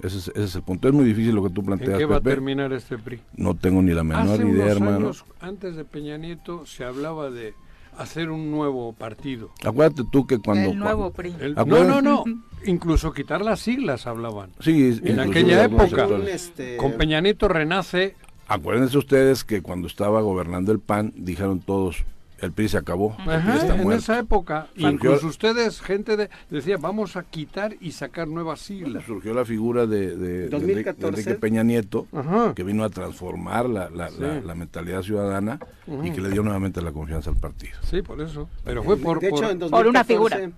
Ese es, ese es, el punto. Es muy difícil lo que tú planteas. ¿En qué va a terminar este PRI? No tengo ni la menor idea, hermano. Años, antes de Peña Nieto se hablaba de hacer un nuevo partido. Acuérdate tú que cuando... El nuevo PRI. no, no, no. Incluso quitar las siglas hablaban. Sí, en aquella época. Este... Con Peña Nieto renace... Acuérdense ustedes que cuando estaba gobernando el PAN dijeron todos, el PRI se acabó. Ajá, está en muerto. esa época, Surgió- incluso ustedes, gente de, decía, vamos a quitar y sacar nuevas siglas. Surgió la figura de, de- de 2014. Enrique- de Enrique Peña Nieto, Ajá. que vino a transformar la, la- la- la mentalidad ciudadana y que le dio nuevamente la confianza al partido. Sí, por eso. Pero fue por... de hecho, por- en 2014, por una figura. eh,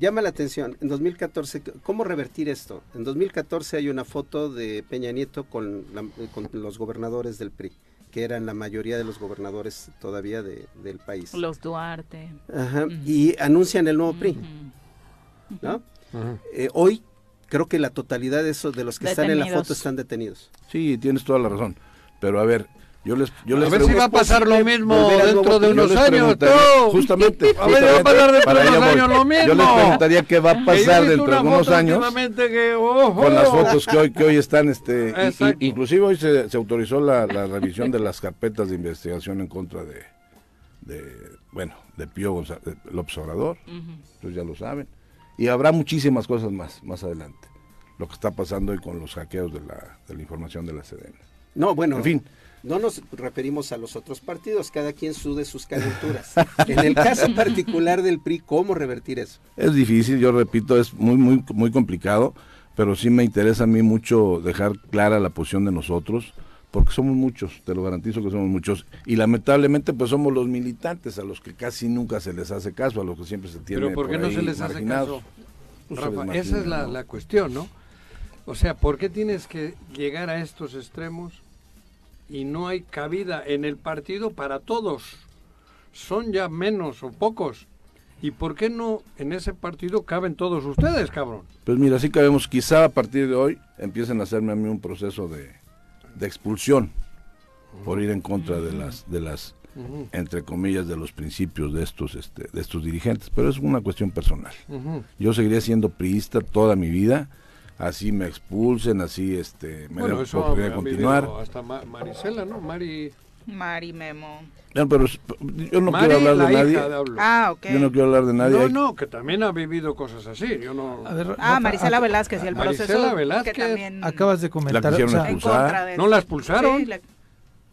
Llama la atención, en 2014, ¿cómo revertir esto? En 2014 hay una foto de Peña Nieto con, la- eh, con los gobernadores del PRI, que eran la mayoría de los gobernadores todavía de- del país. Los Duarte. Ajá, Y anuncian el nuevo PRI, ¿no? Ajá. Eh, hoy creo que la totalidad de esos de los que están en la foto están detenidos. Sí, tienes toda la razón. Pero a ver, yo les, yo A les ver si va a pasar lo mismo dentro de unos años. Justamente, A ver, va a pasar dentro de unos años lo mismo. Yo les preguntaría qué va a pasar dentro de foto años con las fotos que hoy que hoy están este inclusive hoy se, se autorizó la, la revisión de las carpetas de investigación en contra de, de bueno de Pío González López Obrador. Ustedes ya lo saben. Y habrá muchísimas cosas más más adelante. Lo que está pasando hoy con los hackeos de la, de la información de la CDN No, bueno, En fin. No nos referimos a los otros partidos, cada quien sude sus calenturas. en el caso particular del PRI, ¿cómo revertir eso? Es difícil, yo repito, es muy, muy, muy complicado, pero sí me interesa a mí mucho dejar clara la posición de nosotros, porque somos muchos, te lo garantizo que somos muchos, y lamentablemente pues somos los militantes a los que casi nunca se les hace caso, a los que siempre se tienen Pero ¿por qué por no se les hace caso? Pues Rafa, esa es la, ¿no? la cuestión, ¿no? O sea, ¿por qué tienes que llegar a estos extremos y no hay cabida en el partido para todos? Son ya menos o pocos. ¿Y por qué no en ese partido caben todos ustedes, cabrón? Pues mira, sí cabemos, quizá a partir de hoy empiecen a hacerme a mí un proceso de, de expulsión por ir en contra de las, de las entre comillas, de los principios de estos, este, de estos dirigentes, pero es una cuestión personal. Yo seguiré siendo priista toda mi vida, así me expulsen, así este, me Bueno, den eso oportunidad de continuar. hasta Ma- Marisela, ¿no? Mari, Mari Memo. No, pero yo no Mari, quiero hablar la de nadie. de. Ah, ok. Yo no quiero hablar de nadie. No, no, que también ha vivido cosas así. Yo no. A ver, Ah, Rafa, Marisela Velázquez y el Marisela proceso Velázquez. que también Acabas de comentar, La quisieron o sea, en de ¿No la expulsaron? Sí, la-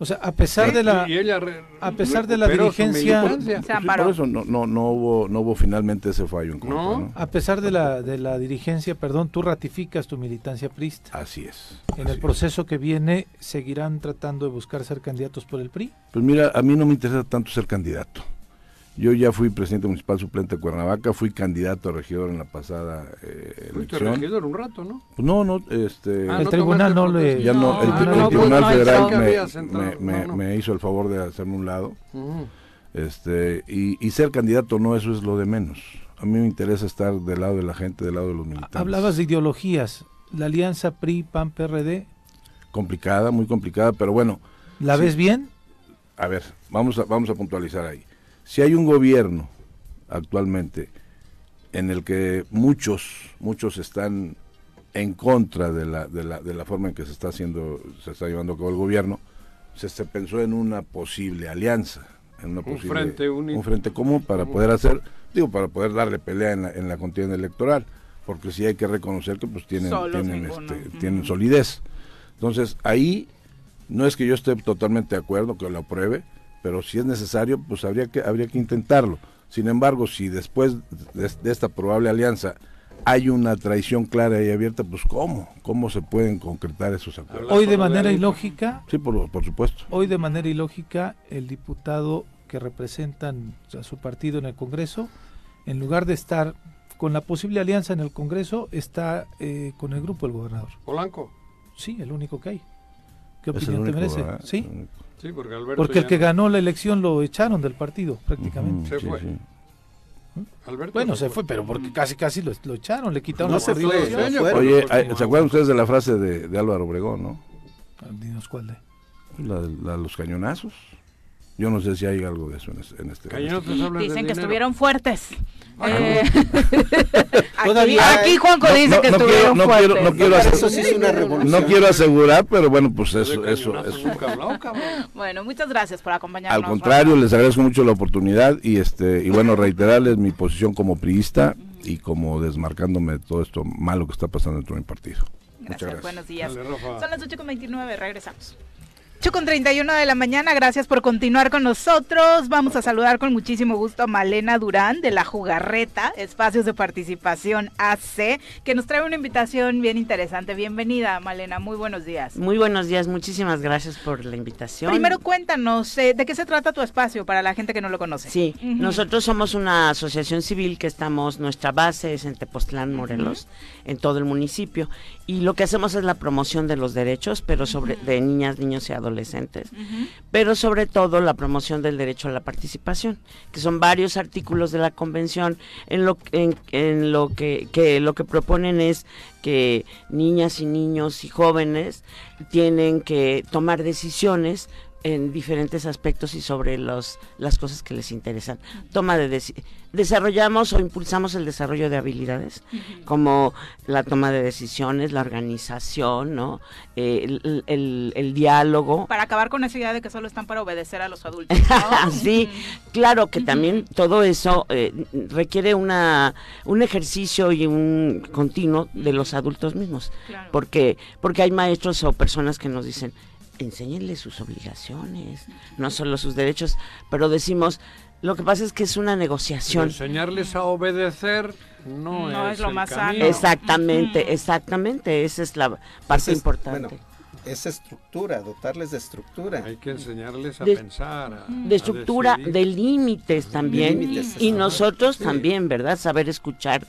o sea, a pesar Sí, de la y ella re- a pesar de la dirigencia- amparó. por eso no, no, no hubo, no hubo finalmente ese fallo en contra. No. ¿no? a pesar de la de la dirigencia, perdón, tú ratificas tu militancia prista. Así es. En así el es. proceso que viene seguirán tratando de buscar ser candidatos por el PRI. Pues mira, a mí no me interesa tanto ser candidato. Yo ya fui presidente municipal suplente de Cuernavaca, fui candidato a regidor en la pasada eh, Fuiste elección. regidor un rato, ¿no? Pues no, no, este, Ah, El tribunal no le- ya no, No, el, no, el no, Tribunal no, Federal me, habías entrado, me- me- no, no. me hizo el favor de hacerme un lado. Este, y, y ser candidato no, eso es lo de menos. A mí me interesa estar del lado de la gente, del lado de los militantes. Hablabas de ideologías. La alianza PRI PAN PRD, Complicada, muy complicada, pero bueno, ¿la Sí. ves bien? a ver, vamos a, vamos a puntualizar ahí. Si hay un gobierno actualmente en el que muchos, muchos están en contra de la, de la, de la forma en que se está haciendo, se está llevando a cabo el gobierno, se, se pensó en una posible alianza, en una Un posible, frente uni- un frente común para poder hacer, digo, para poder darle pelea en la, en la contienda electoral, porque sí hay que reconocer que pues tienen, Solos tienen, este, tienen solidez. Entonces ahí no es que yo esté totalmente de acuerdo que lo apruebe, pero si es necesario, pues habría que habría que intentarlo. Sin embargo, si después de, de esta probable alianza hay una traición clara y abierta, pues cómo, cómo se pueden concretar esos acuerdos. Hoy de manera ilógica, Sí, por, por supuesto. hoy de manera ilógica el diputado que representan a su partido en el Congreso, en lugar de estar con la posible alianza en el Congreso, está eh, con el grupo del gobernador. Polanco. Sí, el único que hay. ¿Qué Es te merece? ¿verdad? Sí, El único. Sí, porque Alberto. porque el que no- ganó la elección lo echaron del partido prácticamente. Se fue. sí. Alberto Bueno, se fue, pero porque casi casi lo, lo echaron, le quitaron No la se fue, coordinación. Oye, ¿se acuerdan ustedes de la frase de, de Álvaro Obregón, no? Dinos cuál de. La, de- la de los cañonazos. Yo no sé si hay algo de eso en este. En este, Dicen que dinero. estuvieron fuertes. Ah, Eh, aquí, Todavía aquí hay- Juanco No, dice no, que no estuvieron quiero- no fuertes. quiero- no quiero Para hacer- eso sí es una revolución. No quiero asegurar, pero bueno, pues eso, eso, eso. Bueno, muchas gracias por acompañarnos. Al contrario, les agradezco mucho la oportunidad y este y bueno, reiterarles mi posición como priista y como desmarcándome de todo esto malo que está pasando dentro de mi partido. Rafa. Muchas Gracias, gracias. buenos días. Dale. Son las 8.29, regresamos. 8 con 31 de la mañana, gracias por continuar con nosotros. Vamos a saludar con muchísimo gusto a Malena Durán de la Jugarreta, Espacios de Participación AC, que nos trae una invitación bien interesante. Bienvenida, Malena, muy buenos días. Muy buenos días, muchísimas gracias por la invitación. Primero cuéntanos, eh, ¿de qué se trata tu espacio para la gente que no lo conoce? Sí, nosotros somos una asociación civil que estamos, nuestra base es en Tepoztlán, Morelos, en todo el municipio, y lo que hacemos es la promoción de los derechos, pero sobre de niñas, niños y adolescentes adolescentes, pero sobre todo la promoción del derecho a la participación, que son varios artículos de la convención en lo, en, lo que, que lo que proponen es que niñas y niños y jóvenes tienen que tomar decisiones en diferentes aspectos y sobre los, las cosas que les interesan. Toma de desarrollamos o impulsamos el desarrollo de habilidades como la toma de decisiones, la organización, ¿no? Eh, el, diálogo. Para acabar con esa idea de que solo están para obedecer a los adultos. sí, claro que también todo eso eh, requiere una un ejercicio y un continuo de los adultos mismos, porque porque hay maestros o personas que nos dicen enséñenle sus obligaciones, no solo sus derechos, pero decimos, lo que pasa es que es una negociación. enseñarles a obedecer no, es, lo más sano. Exactamente, exactamente, esa es la parte importante. esa estructura, dotarles de estructura. Hay que enseñarles a pensar. de estructura, de límites también. y nosotros también, ¿verdad? Saber escuchar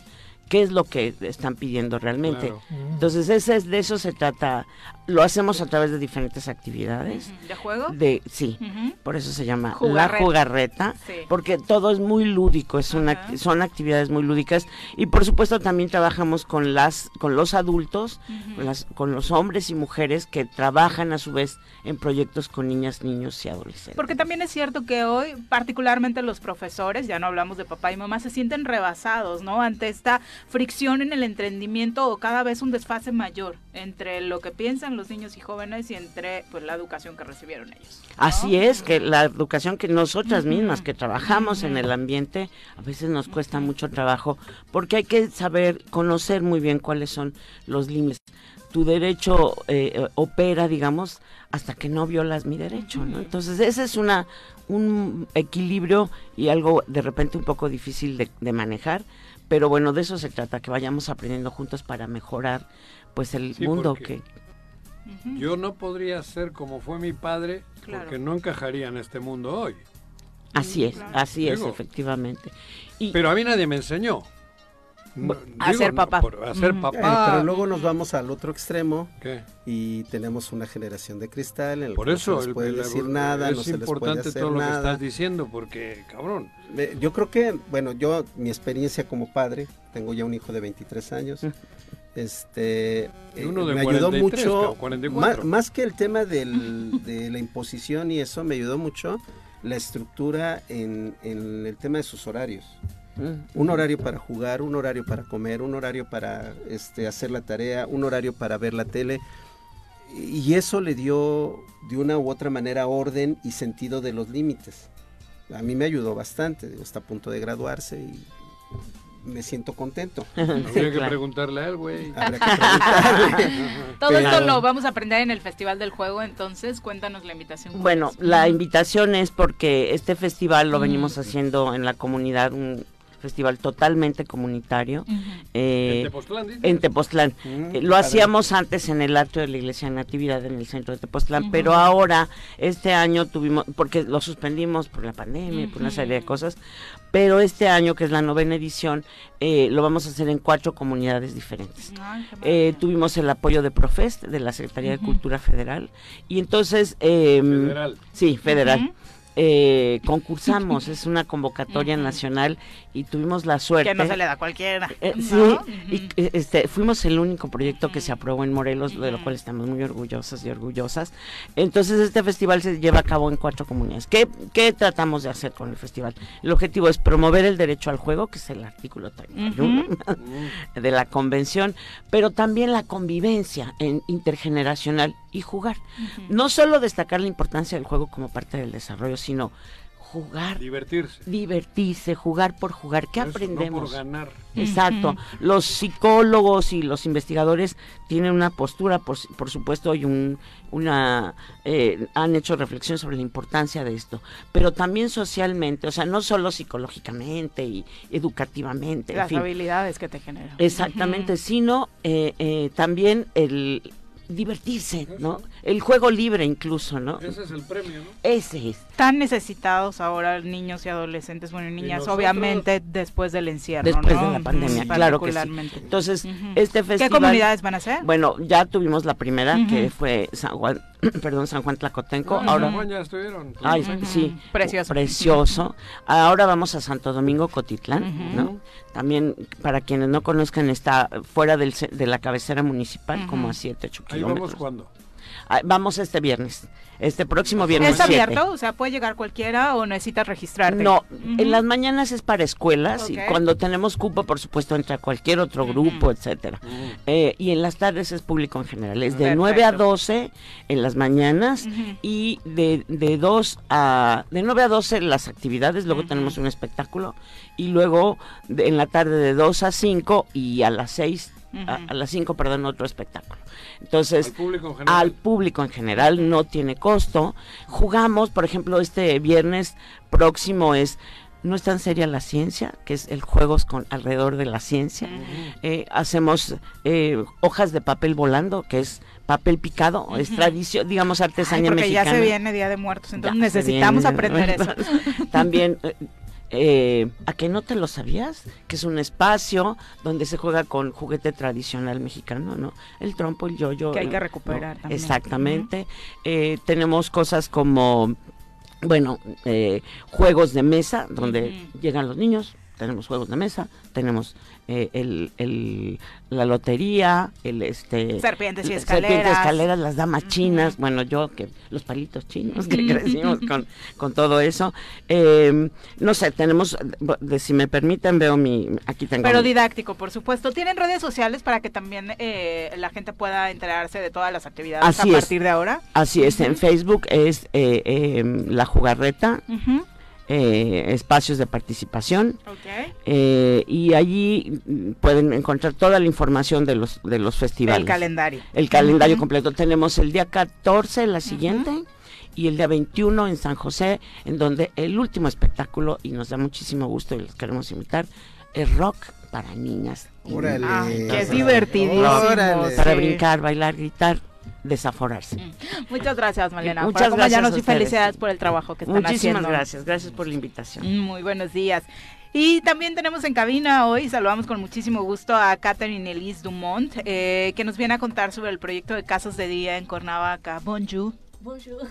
qué es lo que están pidiendo realmente. Entonces, ese, de eso se trata. Lo hacemos a través de diferentes actividades. ¿De juego? De, sí, por eso se llama la jugarreta, porque todo es muy lúdico, es una, son actividades muy lúdicas. Y por supuesto también trabajamos con, las, con los adultos, con, las, con los hombres y mujeres que trabajan a su vez en proyectos con niñas, niños y adolescentes. Porque también es cierto que hoy, particularmente los profesores, ya no hablamos de papá y mamá, se sienten rebasados, ¿no? Ante esta fricción en el entendimiento o cada vez un desfase mayor entre lo que piensan los niños y jóvenes y entre pues la educación que recibieron ellos. Así es, que la educación que nosotras mismas que trabajamos en el ambiente a veces nos cuesta mucho trabajo porque hay que saber conocer muy bien cuáles son los límites. Tu derecho eh, opera, digamos, hasta que no violas mi derecho, ¿no? Entonces ese es una un equilibrio y algo de repente un poco difícil de, de manejar pero bueno, de eso se trata, que vayamos aprendiendo juntos para mejorar pues el mundo que... Yo no podría ser como fue mi padre porque no encajaría en este mundo hoy. Así es, así es, efectivamente. pero a mí nadie me enseñó. A ser papá. a ser papá. pero luego nos vamos al otro extremo y tenemos una generación de cristal en el Por eso, no se les puede decir nada, es no se les puede hacer todo lo nada. que estás diciendo porque, cabrón. Yo creo que, bueno, yo, mi experiencia como padre, tengo ya un hijo de 23 años, este, eh, me ayudó mucho, más, que el tema de la imposición y eso, me ayudó mucho la estructura en, en el tema de sus horarios. Un horario para jugar, un horario para comer, un horario para este, hacer la tarea, un horario para ver la tele. Y eso le dio de una u otra manera orden y sentido de los límites. A mí me ayudó bastante, está a punto de graduarse y me siento contento. Habría que preguntarle a él, güey. Todo esto lo vamos a aprender en el Festival del Juego, entonces cuéntanos la invitación. Bueno, la invitación es porque este festival lo venimos haciendo en la comunidad, un festival totalmente comunitario. Eh, ¿En Tepoztlán? En mm, lo hacíamos antes en el atrio de la Iglesia Natividad en el centro de Tepoztlán, pero ahora, este año tuvimos, porque lo suspendimos por la pandemia, y por una serie de cosas, pero este año, que es la novena edición, eh, lo vamos a hacer en cuatro comunidades diferentes. Eh, tuvimos el apoyo de Profest, de la Secretaría de Cultura Federal, y entonces... Em, federal. Sí, federal. Eh, concursamos, es una convocatoria nacional y tuvimos la suerte. Que no se le da a cualquiera. Eh, sí, y este, fuimos el único proyecto que se aprobó en Morelos, de lo cual estamos muy orgullosos y orgullosas. Entonces, este festival se lleva a cabo en cuatro comunidades. ¿Qué, ¿Qué, tratamos de hacer con el festival? El objetivo es promover el derecho al juego, que es el artículo 31 de la convención, pero también la convivencia en, intergeneracional y jugar. No solo destacar la importancia del juego como parte del desarrollo, sino jugar. Divertirse. Divertirse, jugar por jugar. ¿Qué Eso, aprendemos? No por ganar. Exacto. Los psicólogos y los investigadores tienen una postura, por, por supuesto, y un, una eh, han hecho reflexión sobre la importancia de esto, pero también socialmente, o sea, no solo psicológicamente y educativamente. en Las fin. habilidades que te generan. Exactamente, sino eh, eh, también el divertirse, ¿no? El juego libre incluso, ¿no? Ese es el premio, ¿no? Ese es. Tan necesitados ahora niños y adolescentes, bueno, y niñas, nosotros- obviamente después del encierro, Después ¿no? de la pandemia, claro que sí. Entonces, este festival... ¿Qué comunidades van a ser? Bueno, ya tuvimos la primera, que fue San Juan, perdón, San Juan Tlacotenco. Ah, en Ahora, San Juan ya estuvieron. Ay, sí. Precioso. Precioso. Ahora vamos a Santo Domingo Cotitlán. ¿no? También, para quienes no conozcan, está fuera del, de la cabecera municipal, como a 7, 8 Ahí kilómetros. vamos cuando. Ah, vamos este viernes, este próximo viernes ¿Es 7. abierto? O sea, ¿puede llegar cualquiera o necesitas registrarte? No, Ujú. en las mañanas es para escuelas y cuando tenemos cupo, por supuesto, entra cualquier otro grupo, etcétera. Eh, y en las tardes es público en general, es de Perfecto. 9 a 12 en las mañanas y de, de 2 a de 9 a 12 las actividades, luego tenemos un espectáculo y luego de- en la tarde de 2 a 5 y a las 6 a, las 5, perdón, otro espectáculo. Entonces, Al público en general. al público en general, no tiene costo. Jugamos, por ejemplo, este viernes próximo es No es tan seria la ciencia, que es el juegos con alrededor de la ciencia. Eh, hacemos eh, hojas de papel volando, que es papel picado, es tradición, digamos, Ay, artesanía porque mexicana. ya se viene Día de Muertos, entonces Ya necesitamos viene, aprender eso. También, eh, eh, ¿a que no te lo sabías? Que es un espacio donde se juega con juguete tradicional mexicano, ¿no? El trompo, el yoyo. Que hay que ¿no? recuperar también. Exactamente. Eh, tenemos cosas como, bueno, eh, juegos de mesa, donde llegan los niños, tenemos juegos de mesa, tenemos eh, el, el- la lotería, el este Serpientes y escaleras. serpientes, escaleras, las damas chinas, bueno, yo que los palitos chinos que crecimos con, con todo eso. Eh, no sé, tenemos, de- si me permiten, veo mi, aquí tengo Pero mi- didáctico, por supuesto. ¿Tienen redes sociales para que también eh, la gente pueda enterarse de todas las actividades Así a es. partir de ahora? Así es, en Facebook es eh, eh, La Jugarreta, Ujú, eh, espacios de participación. ok. eh, y allí mm, pueden encontrar toda la información de los de los festivales. El calendario. El calendario completo. Tenemos el día 14, la siguiente, y el día 21 en San José, en donde el último espectáculo, y nos da muchísimo gusto y los queremos invitar, es rock para niñas. Órale. Ah, que es Ajá. divertidísimo. Órale. Para sí. brincar, bailar, gritar, desaforarse. Muchas gracias, Malena, Muchas por gracias acompañarnos a y ustedes. felicidades por el trabajo que están Muchísimas haciendo. gracias, gracias por la invitación. Muy buenos días. Y también tenemos en cabina hoy, saludamos con muchísimo gusto a Catherine Elise Dumont, eh, que nos viene a contar sobre el proyecto de Casas de Día en Cuernavaca. Bonjour. Bonjour.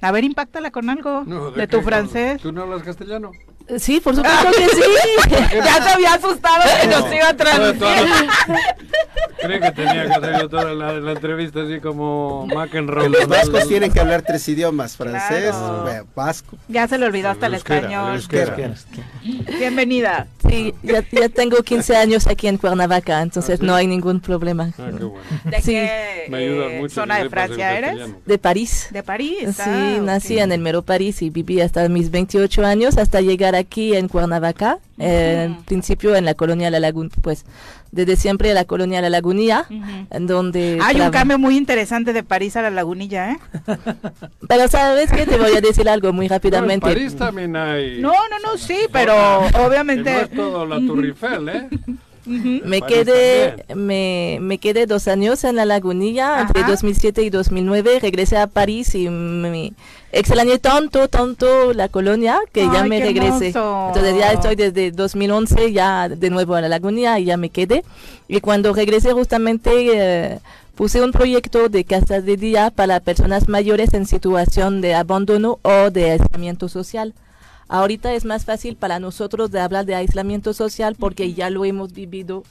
A ver, impactala con algo No, de, qué, tu francés. ¿Tú no hablas castellano? Sí, por supuesto que sí. ya se había asustado que nos iba a traducir. Creo que tenía que hacer yo toda la, la entrevista así como McEnroe. Que los vascos tienen que hablar tres idiomas, francés, Claro. vasco. Ya se le olvidó hasta el, euskera, español. euskera. Bienvenida. Sí, ya, ya tengo 15 años aquí en Cuernavaca, entonces ¿Ah, sí? no hay ningún problema. Ah, qué bueno. ¿De Sí. qué Me ayuda mucho. zona de Francia eres? castellano. De París. De París. Sí, ah, nací en el mero París y viví hasta mis 28 años hasta llegar aquí en Cuernavaca. Eh, Ujú. En principio en la colonia La Laguna, pues desde siempre la colonia La Lagunilla, Ujú. en donde... Hay un cambio muy interesante de París a la lagunilla, ¿eh? Pero sabes que te voy a decir algo muy No, en rápidamente. París también hay. No, no, no, sí, pero Que no obviamente... es todo la Tour Eiffel, ¿eh? Me París quedé, también. me, me quedé dos años en la lagunilla, entre Ajá. 2007 y 2009. Regresé a París y me extrañé tanto, tanto la colonia que ya Ay, me qué regresé. hermoso. Entonces ya estoy desde 2011 ya de nuevo a la lagunilla y ya me quedé. Y cuando regresé justamente eh, puse un proyecto de casas de día para personas mayores en situación de abandono o de aislamiento social. Ahorita es más fácil para nosotros de hablar de aislamiento social porque ya lo hemos vivido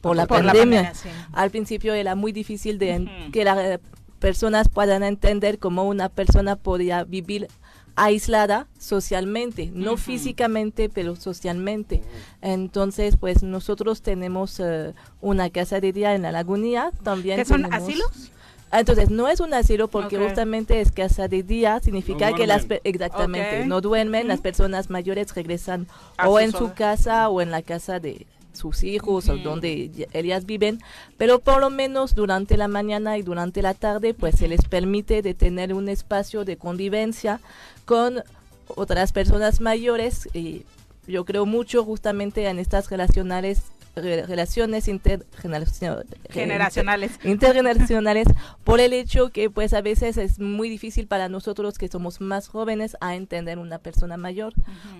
por la Por la pandemia. pandemia, sí. Al principio era muy difícil de en- Ujú. que las eh, personas puedan entender cómo una persona podía vivir aislada socialmente, no físicamente, pero socialmente. Entonces, pues nosotros tenemos eh, una casa de día en la lagunilla, también ¿Qué son tenemos- asilos? Ah, Entonces, no es un asilo porque justamente es casa de día, significa No que las... Exactamente, no duermen, las personas mayores regresan A o en su casa o en la casa de sus hijos o donde ellas viven, pero por lo menos durante la mañana y durante la tarde, pues se les permite de tener un espacio de convivencia con otras personas mayores y yo creo mucho justamente en estas relacionales re- relaciones intergeneracionales Generacionales. intergeneracionales por el hecho que pues a veces es muy difícil para nosotros que somos más jóvenes a entender una persona mayor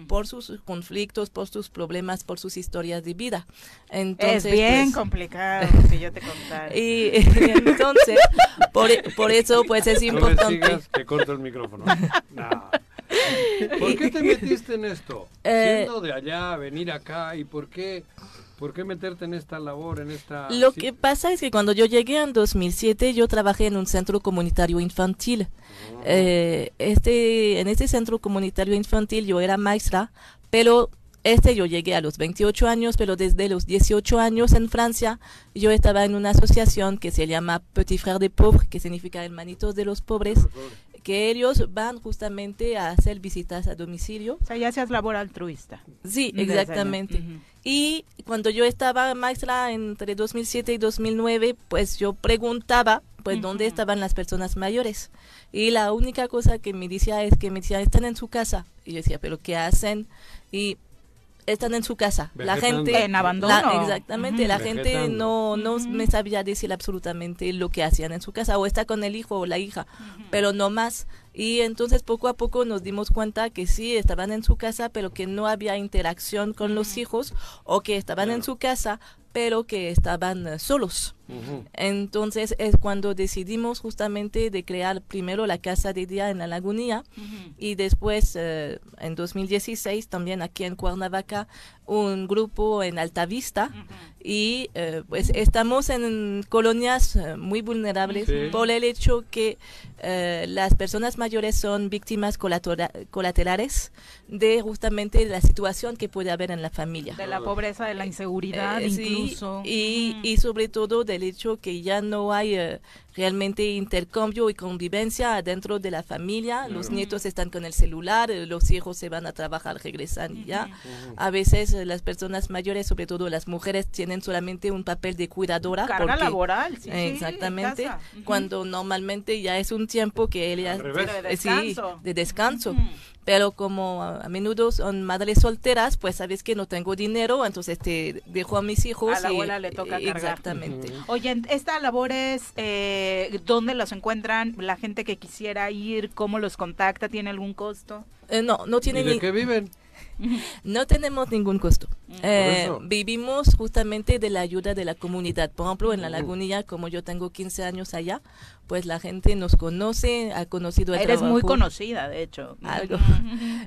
por sus conflictos, por sus problemas, por sus historias de vida. Entonces, es bien pues, complicado que yo te contara. y entonces por, por eso pues es No importante. sigas, te corto el micrófono. No. ¿Por qué te metiste en esto? Eh, Siendo de allá, venir acá, ¿y por qué, por qué meterte en esta labor, en esta... Lo que pasa es que cuando yo llegué en 2007 yo trabajé en un centro comunitario infantil. Eh, este, en este centro comunitario infantil yo era maestra, pero este yo llegué a los 28 años, pero desde los 18 años en Francia yo estaba en una asociación que se llama Petit Frère des Pauvres, que significa Hermanitos de los Pobres, que ellos van justamente a hacer visitas a domicilio. O sea, ya seas labor altruista. Sí, exactamente. Y cuando yo estaba maestra entre 2007 y 2009, pues yo preguntaba, pues, dónde estaban las personas mayores. Y la única cosa que me decía es que me decían, están en su casa. Y yo decía, ¿pero qué hacen? Y están en su casa. La gente... En abandono. la- exactamente, la gente Vegetando. no, no me sabía decir absolutamente lo que hacían en su casa. O está con el hijo o la hija, pero no más. Y entonces poco a poco nos dimos cuenta que sí, estaban en su casa, pero que no había interacción con los hijos, o que estaban en su casa, pero que estaban eh, solos. Ujú. Entonces es cuando decidimos justamente de crear primero la casa de día en la lagunilla y después eh, en 2016 también aquí en Cuernavaca un grupo en Altavista y eh, pues estamos en colonias muy vulnerables Sí. por el hecho que las personas mayores son víctimas colaterales de justamente la situación que puede haber en la familia. De la pobreza, de la inseguridad, Eh, sí, incluso. y, y sobre todo del hecho que ya no hay eh, realmente intercambio y convivencia dentro de la familia. Los nietos están con el celular, eh, los hijos se van a trabajar, regresan y ya. A veces eh, las personas mayores, sobre todo las mujeres, tienen solamente un papel de cuidadora. Carga porque- laboral, sí, sí, en Exactamente, cuando normalmente ya es un tiempo que ellas Al revés. Pero de eh, sí, descanso. de descanso. Pero como a a menudo son madres solteras, pues sabes que no tengo dinero, entonces te dejo a mis hijos. A la y- abuela le toca cargar. Exactamente. Oye, esta labor es, eh, ¿dónde los encuentran? La gente que quisiera ir, ¿cómo los contacta? ¿Tiene algún costo? Eh, no, no ¿Y tiene de ni- qué viven? no tenemos ningún costo. Eh, eso. vivimos justamente de la ayuda de la comunidad. Por ejemplo, en la lagunilla, como yo tengo 15 años allá, pues la gente nos conoce, ha conocido el Eres muy conocida, de hecho. Algo.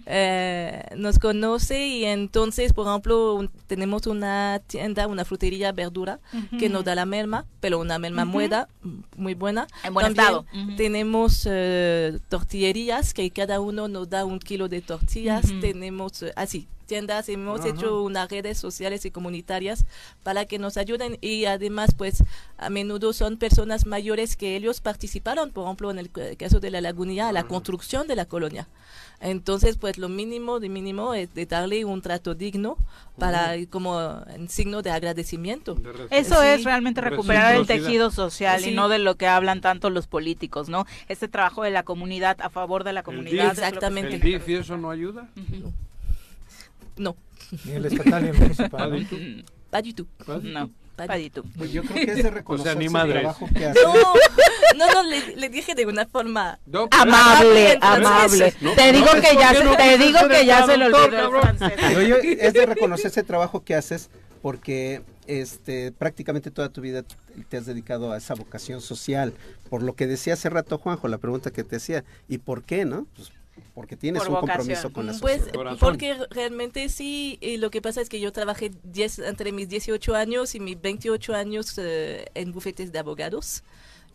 Eh, nos conoce y entonces, por ejemplo, un- tenemos una tienda, una frutería verdura que nos da la merma, pero una merma mueda, mm, muy buena. En buen También estado. Ujú. Tenemos eh, tortillerías que cada uno nos da un kilo de tortillas. Tenemos eh, así tiendas, hemos Ajá. hecho unas redes sociales y comunitarias para que nos ayuden y además pues a menudo son personas mayores que ellos participaron, por ejemplo en el caso de la lagunilla, a la construcción de la colonia. Entonces, pues lo mínimo de mínimo es de darle un trato digno para como en signo de agradecimiento. De Eso Sí. es realmente recuperar el tejido social y no de lo que hablan tanto los políticos, ¿no? Este trabajo de la comunidad a favor de la comunidad. Exactamente. ¿El DIF y eso no ayuda? No, Ni el estatal ni el municipal. ¿no? pas du tout. No, Pas du Padito. Pues yo creo que es de reconocer ni el madres. trabajo que hace. No, no, no, le, le dije de una forma No, pero- Amable, amable. No, te digo no, que ¿por ya se, te digo que el ya se lo olvidó el es de reconocer ese trabajo que haces porque este prácticamente toda tu vida te has dedicado a esa vocación social. Por lo que decía hace rato Juanjo, la pregunta que te hacía, ¿y por qué, no? Pues porque tienes Por un vocación. compromiso con la Pues sociedad. Corazón. porque realmente sí, y lo que pasa es que yo trabajé 10, entre mis 18 años y mis 28 años eh, en bufetes de abogados.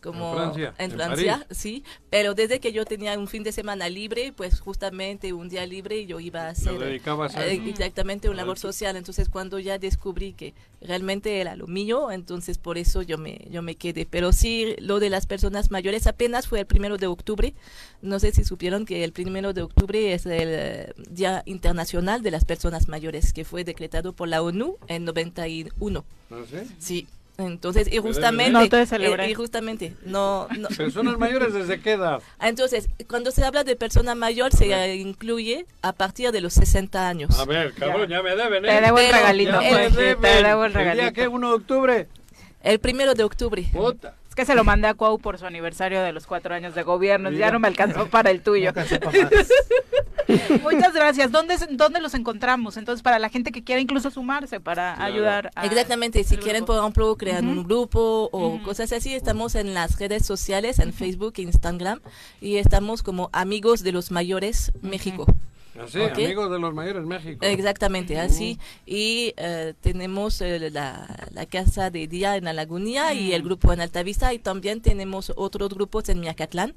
Como En Francia, en en Francia, París. sí, pero desde que yo tenía un fin de semana libre, pues justamente un día libre yo iba a hacer dedicabas a eh, eso. exactamente un labor social, entonces cuando ya descubrí que realmente era lo mío, entonces por eso yo me yo me quedé, pero sí lo de las personas mayores apenas fue el primero de octubre, no sé si supieron que el primero de octubre es el eh, Día Internacional de las Personas Mayores que fue decretado por la ONU en 91. ¿No sé? Sí. Entonces, y debe justamente, No te eh, celebré. y justamente, no, no. Personas mayores desde qué edad. Ah, Entonces, cuando se habla de persona mayor, se eh, incluye a partir de los 60 años. A ver, cabrón, ya, me deben, ¿eh? Te debo el Pero- regalito, Ya me Juanji, deben. te debo el ¿El día regalito. qué? ¿1 de octubre? El primero de octubre. Puta. Es que se lo mandé a Cuau por su aniversario de los cuatro años de gobierno, ya Mira. no me alcanzó para el tuyo. Muchas gracias. ¿Dónde, ¿Dónde los encontramos? Entonces, para la gente que quiera incluso sumarse para Claro. ayudar a... Exactamente, si quieren, por ejemplo, crear un grupo o cosas así, estamos en las redes sociales, en Facebook e Instagram, y estamos como Amigos de los Mayores México. Así, amigos de los mayores México. Exactamente, así. Y eh, tenemos eh, la, la casa de día en la Lagunilla y el grupo en Altavista y también tenemos otros grupos en Miacatlán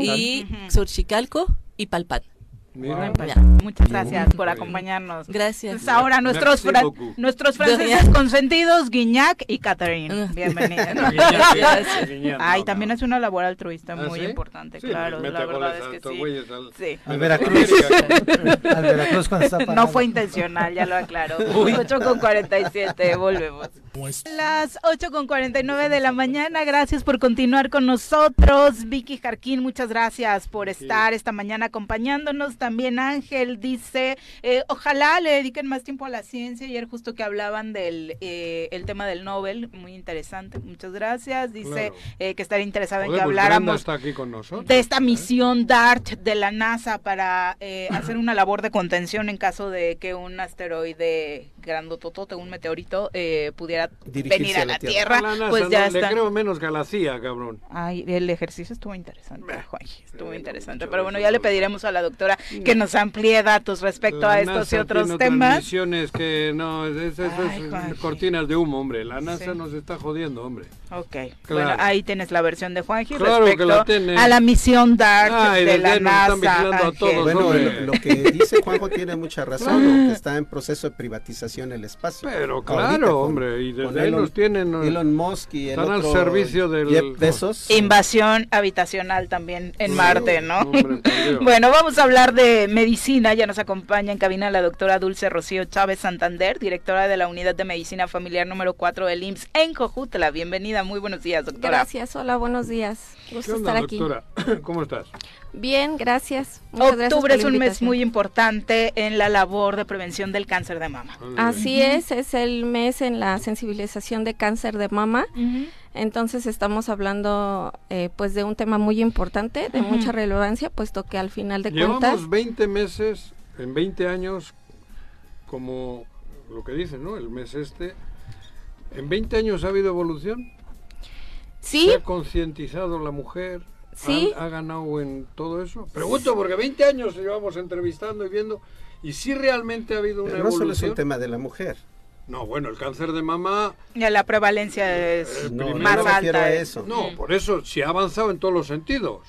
y Xochicalco y Palpan. Mira. Ya. Muchas gracias por acompañarnos. Gracias. Pues ahora nuestros, nuestros franceses consentidos, Guignac y Catherine. Ah. Bienvenidos. Guiñac, Guiñac, Ay, también hace una labor altruista ¿Ah, muy sí? importante, Sí, claro. La verdad es que sí. al- Sí. Al a Veracruz. Al Veracruz cuando está No fue intencional, ya lo aclaro. 8 con 47, volvemos. Las 8 con 49 de la mañana, gracias por continuar con nosotros. Vicky Jarquín, muchas gracias por estar esta mañana acompañándonos. También Ángel dice, eh, ojalá le dediquen más tiempo a la ciencia. Ayer justo que hablaban del eh, el tema del Nobel, muy interesante, muchas gracias. Dice Claro. eh, que estaría interesado en que pues habláramos está aquí con nosotros. de esta misión DART de la NASA para eh, hacer una labor de contención en caso de que un asteroide grandototote, un meteorito, eh, pudiera Dirigirse venir a a la Tierra. Tierra. La pues no, ya Le está. creo menos que a la CIA, cabrón. Ay, el ejercicio estuvo interesante. Juanji, estuvo Sí, interesante. Pero bueno, ya le pediremos a la doctora que nos amplíe datos respecto La a estos NASA y otros tiene temas. misiones que no, eso Ay, es Juanji. cortinas de humo, hombre. La NASA Sí. nos está jodiendo, hombre. Ok, Claro. bueno, ahí tienes la versión de Juanji Claro que respecto la tiene. a la misión DART Ay, de la NASA. a todos, Bueno, lo, lo que dice Juanjo tiene mucha razón, que está en proceso de privatización el espacio. Pero Ahorita claro, con- hombre, y desde ahí nos tienen. Elon Musk y el Están al otro servicio del- Jeff Bezos. Invasión habitacional también en Sí, Marte, ¿no? hombre. Bueno, vamos a hablar de medicina. Ya nos acompaña en cabina la doctora Dulce Rocío Chávez Santander, directora de la Unidad de Medicina Familiar número 4 del IMSS en Cojutla. Bienvenida, muy buenos días, doctora. Gracias, hola, buenos días. ¿Qué Gusto onda, estar aquí. doctora? ¿Cómo estás? Bien, gracias. Muchas gracias Octubre por es un mes muy importante en la labor de prevención del cáncer de mama. Así es, es el mes en la sensibilización de cáncer de mama. Entonces estamos hablando eh, pues de un tema muy importante, de Ujú. mucha relevancia, puesto que al final de Llevamos cuentas 20 meses, en 20 años, como lo que dice, ¿no? El mes este. ¿En 20 años ha habido evolución? Sí, ¿Se ha concientizado la mujer? Sí. ¿Ha, ha ganado en todo eso? Pregunto, porque 20 años llevamos entrevistando y viendo, y si realmente ha habido una Pero no solo es evolución. un tema de la mujer. No, bueno, el cáncer de mama, Ya la prevalencia es No, primero más no alta. a eh. eso. no, por eso sí ha avanzado en todos los sentidos.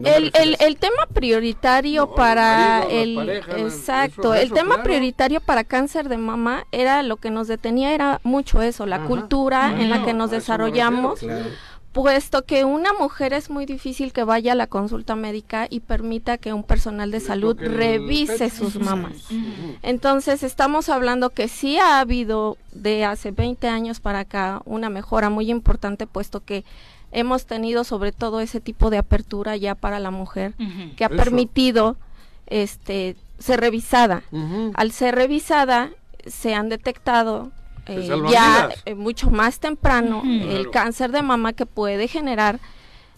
No el, el, el tema prioritario No, para el exacto, eso- el eso, tema claro. prioritario para cáncer de mama era lo que nos detenía era mucho eso, la Ajá. cultura en la que nos desarrollamos. refiero, Claro. Puesto que una mujer es muy difícil que vaya a la consulta médica y permita que un personal de salud revise sus mamas. Entonces estamos hablando que sí ha habido de hace 20 años para acá una mejora muy importante, puesto que hemos tenido sobre todo ese tipo de apertura ya para la mujer, que ha Eso. permitido este ser revisada. Al ser revisada se han detectado eh, ya eh, mucho más temprano el Claro. cáncer de mama que puede generar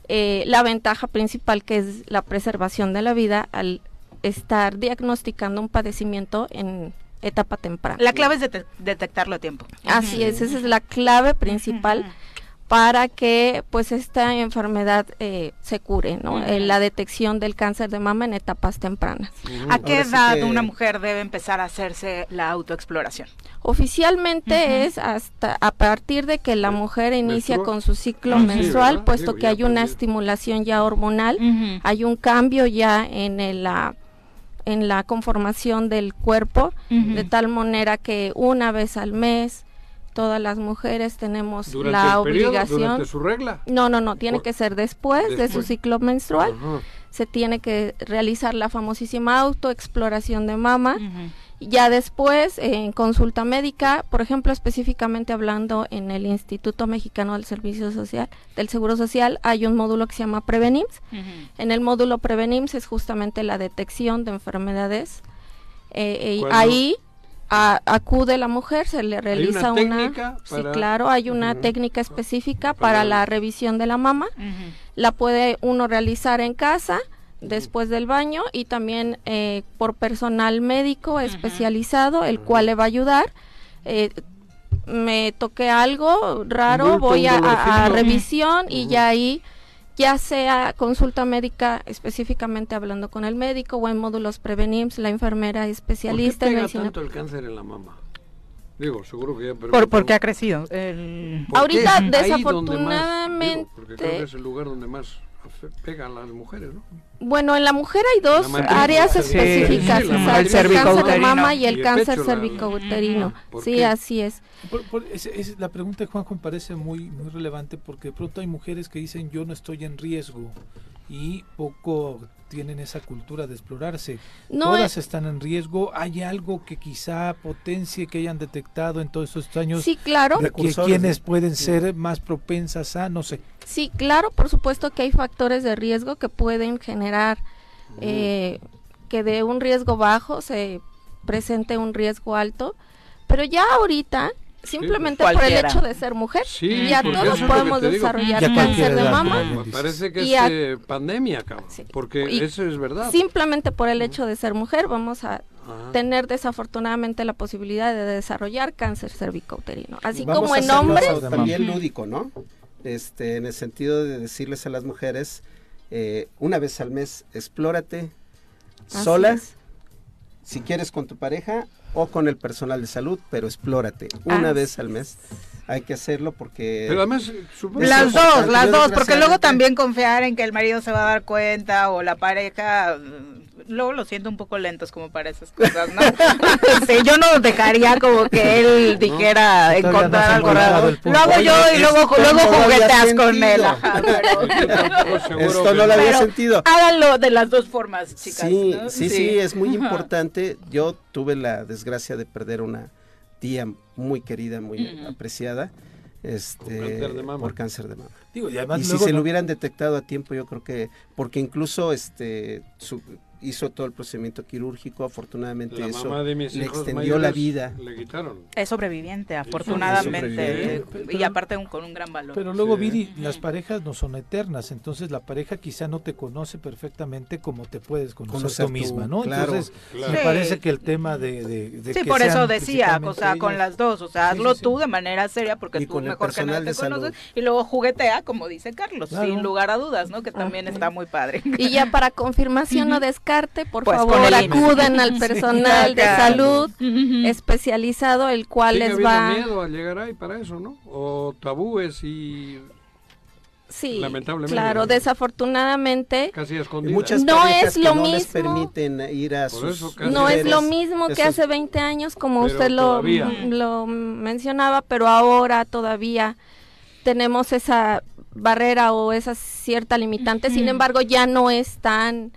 eh, la ventaja principal que es la preservación de la vida al estar diagnosticando un padecimiento en etapa temprana. La clave es dete- detectarlo a tiempo. Así es, esa es la clave principal. Para que pues esta enfermedad eh, se cure, ¿no? Eh, la detección del cáncer de mama en etapas tempranas. ¿A qué Ahora sí edad que- una mujer debe empezar a hacerse la autoexploración? Oficialmente es hasta a partir de que la mujer inicia con su ciclo Ah, menstrual, puesto Digo, que hay una estimulación ya hormonal, hay un cambio ya en el, la en la conformación del cuerpo, de tal manera que una vez al mes todas las mujeres tenemos Durante la el periodo, obligación. durante su regla. No, no, no, tiene Por- que ser después, de su ciclo menstrual. Se tiene que realizar la famosísima autoexploración de mama. Ya después, en consulta médica, por ejemplo, específicamente hablando en el Instituto Mexicano del Servicio Social, del Seguro Social, hay un módulo que se llama Prevenims. En el módulo Prevenims es justamente la detección de enfermedades. Eh, eh, ahí a- acude la mujer, se le realiza una una... técnica sí, para- claro, hay una técnica específica Para- para la revisión de la mama. La puede uno realizar en casa después del baño y también eh, por personal médico especializado, el cual le va a ayudar. Eh, me toqué algo raro, Bulto, voy a, a- revisión y ya ahí, ya sea consulta médica específicamente hablando con el médico o en módulos prevenims, la enfermera especialista ¿Por qué en pega medicina. tanto el cáncer en la mama? Digo, seguro que ya Por, porque ha crecido. el- ¿Por Ahorita, donde más, desafortunadamente- digo, porque creo que es el lugar donde más afe- pegan las mujeres, ¿no? Bueno, en la mujer hay dos áreas Sí, específicas, sí, matriz. el cáncer de mama y Y el el cáncer pecho, cervicouterino. Ujú. ¿Por Sí, qué? así es. Por- por- es- es- la pregunta de Juanjo me parece muy, muy relevante porque de pronto hay mujeres que dicen yo no estoy en riesgo y poco tienen esa cultura de explorarse. No Todas es- están en riesgo. ¿Hay algo que quizá potencie que hayan detectado en todos estos años? Sí, claro. de que quienes pueden ser más propensas a, no sé. Sí, claro, por supuesto que hay factores de riesgo que pueden generar eh, que de un riesgo bajo se presente un riesgo alto, pero ya ahorita, simplemente por el hecho de ser mujer, Sí, ya porque todos podemos digo. desarrollar cáncer de mama. Me parece que Y es a- eh, pandemia, cabrón. Sí. Porque Y eso es verdad. Simplemente por el hecho de ser mujer vamos a Ajá. tener desafortunadamente la posibilidad de desarrollar cáncer cervicouterino. Así Vamos como a en hombres, también lúdico, ¿no? Este, en el sentido de decirles a las mujeres, eh, una vez al mes, explórate así sola, es. si quieres con tu pareja o con el personal de salud, pero explórate una Ah, vez al mes. Hay que hacerlo porque Pero además, supongo Las dos, porque las dos, porque luego también confiar en que el marido se va a dar cuenta o la pareja, mm, luego lo siento un poco lentos como para esas cosas, ¿no? sí, yo no dejaría como que él dijera no encontrar algo raro. Lo hago yo y luego, luego jugueteas con él. ajá, pero- esto no lo había Pero- sentido. Háganlo de las dos formas, chicas. Sí, ¿no? sí, sí, es muy Ajá. importante. Yo tuve la desgracia de perder una tía muy querida, muy apreciada, este, Por cáncer de mama. por cáncer de mama. Digo, y además y si se no- lo hubieran detectado a tiempo, yo creo que, porque incluso este su- hizo todo el procedimiento quirúrgico, afortunadamente la eso mamá de mis le extendió la vida. Le quitaron. Es sobreviviente, afortunadamente. sobreviviente. y aparte un- con un gran valor. Pero luego, Sí. Viri, las parejas no son eternas, entonces la pareja quizá no te conoce perfectamente como te puedes conocer, Conocer tú tú, misma, ¿no? claro. Entonces, Claro. me Sí. parece que el tema de... de, de Sí, que por eso decía, o sea, con las dos, o sea, hazlo sí, sí. tú de manera seria porque Y tú mejor que nadie te conoces y luego juguetea, como dice Carlos, Claro. sin lugar a dudas, ¿no? Que también está muy padre. Y ya para confirmación o descarte, por Pues, favor, acuden al personal de salud especializado, el cual Sigue les va... miedo a llegar ahí para eso, ¿no? O tabúes y Sí, Lamentablemente, claro, desafortunadamente casi muchas No parejas es que lo no les mismo. permiten ir a sus eso no es lo mismo que Esos- hace 20 años, como Pero usted lo, lo mencionaba, pero ahora todavía tenemos esa barrera o esa cierta limitante, sin embargo ya no es tan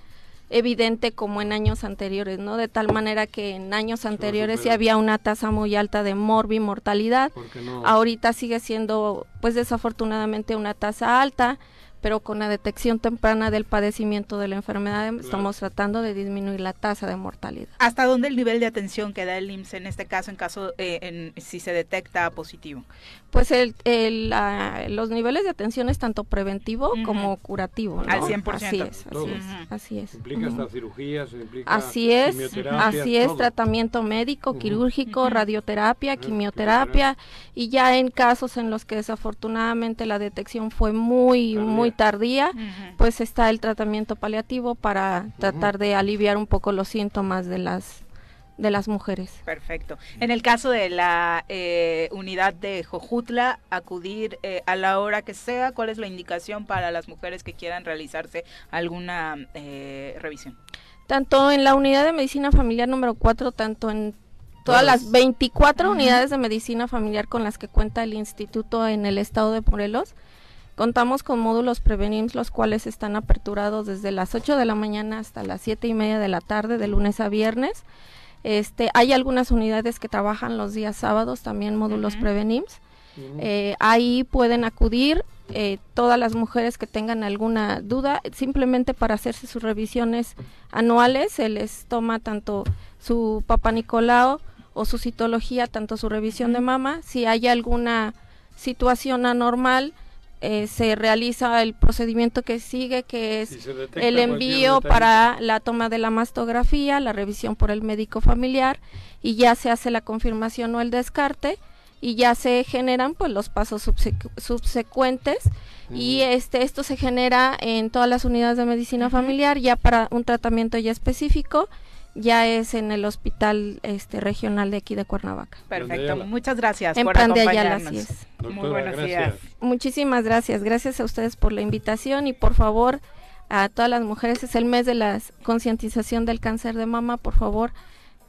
evidente como en años anteriores, ¿no? De tal manera que en años anteriores sí había una tasa muy alta de morbimortalidad, Porque no. ahorita sigue siendo pues desafortunadamente una tasa alta, pero con la detección temprana del padecimiento de la enfermedad estamos tratando de disminuir la tasa de mortalidad. ¿Hasta dónde el nivel de atención que da el IMSS en este caso, en caso, eh, en, si se detecta positivo? Pues el, los niveles de atención es tanto preventivo como curativo. Al 100%. Así es, así es, así es. Implica hasta cirugías, implica Así es, así es, tratamiento médico, quirúrgico, radioterapia, quimioterapia, y ya en casos en los que desafortunadamente la detección fue muy, muy tardía, pues está el tratamiento paliativo para tratar de aliviar un poco los síntomas de las de las mujeres. Perfecto. En el caso de la eh, unidad de Jojutla, acudir eh, a la hora que sea, ¿cuál es la indicación para las mujeres que quieran realizarse alguna eh, revisión? Tanto en la unidad de medicina familiar número 4, tanto en todas las 24 unidades de medicina familiar con las que cuenta el instituto en el estado de Morelos, Contamos con módulos Prevenims, los cuales están aperturados desde las 8 de la mañana hasta las 7 y media de la tarde, de lunes a viernes. Este, hay algunas unidades que trabajan los días sábados, también módulos Prevenims. Eh, ahí pueden acudir eh, todas las mujeres que tengan alguna duda, simplemente para hacerse sus revisiones anuales. Se les toma tanto su papá Nicolau o su citología, tanto su revisión de mama. Si hay alguna situación anormal, eh, se realiza el procedimiento que sigue, que es el envío para la toma de la mastografía, la revisión por el médico familiar y ya se hace la confirmación o el descarte y ya se generan pues los pasos subsecuentes. Y este esto se genera en todas las unidades de medicina familiar ya para un tratamiento ya específico ya es en el hospital este regional de aquí de Cuernavaca. Perfecto, muchas gracias en por acompañarnos. Muy buenos días. Muchísimas gracias, gracias a ustedes por la invitación y por favor a todas las mujeres es el mes de la concientización del cáncer de mama, por favor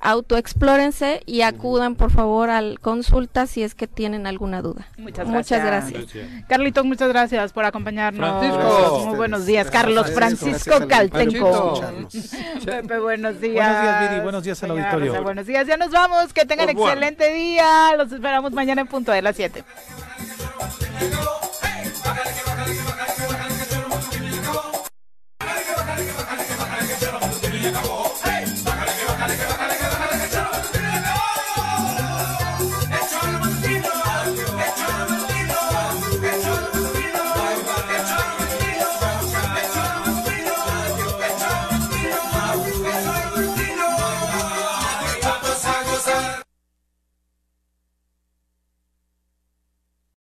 autoexplórense y acudan por favor al consulta si es que tienen alguna duda. Muchas gracias. Muchas gracias. Carlitos, muchas gracias por acompañarnos. Muy buenos días, Carlos Francisco Caltenco. Pepe, buenos días. Buenos días, Viri. Buenos días al auditorio. Buenos días, ya nos vamos. Que tengan excelente día. Los esperamos mañana en punto de las 7.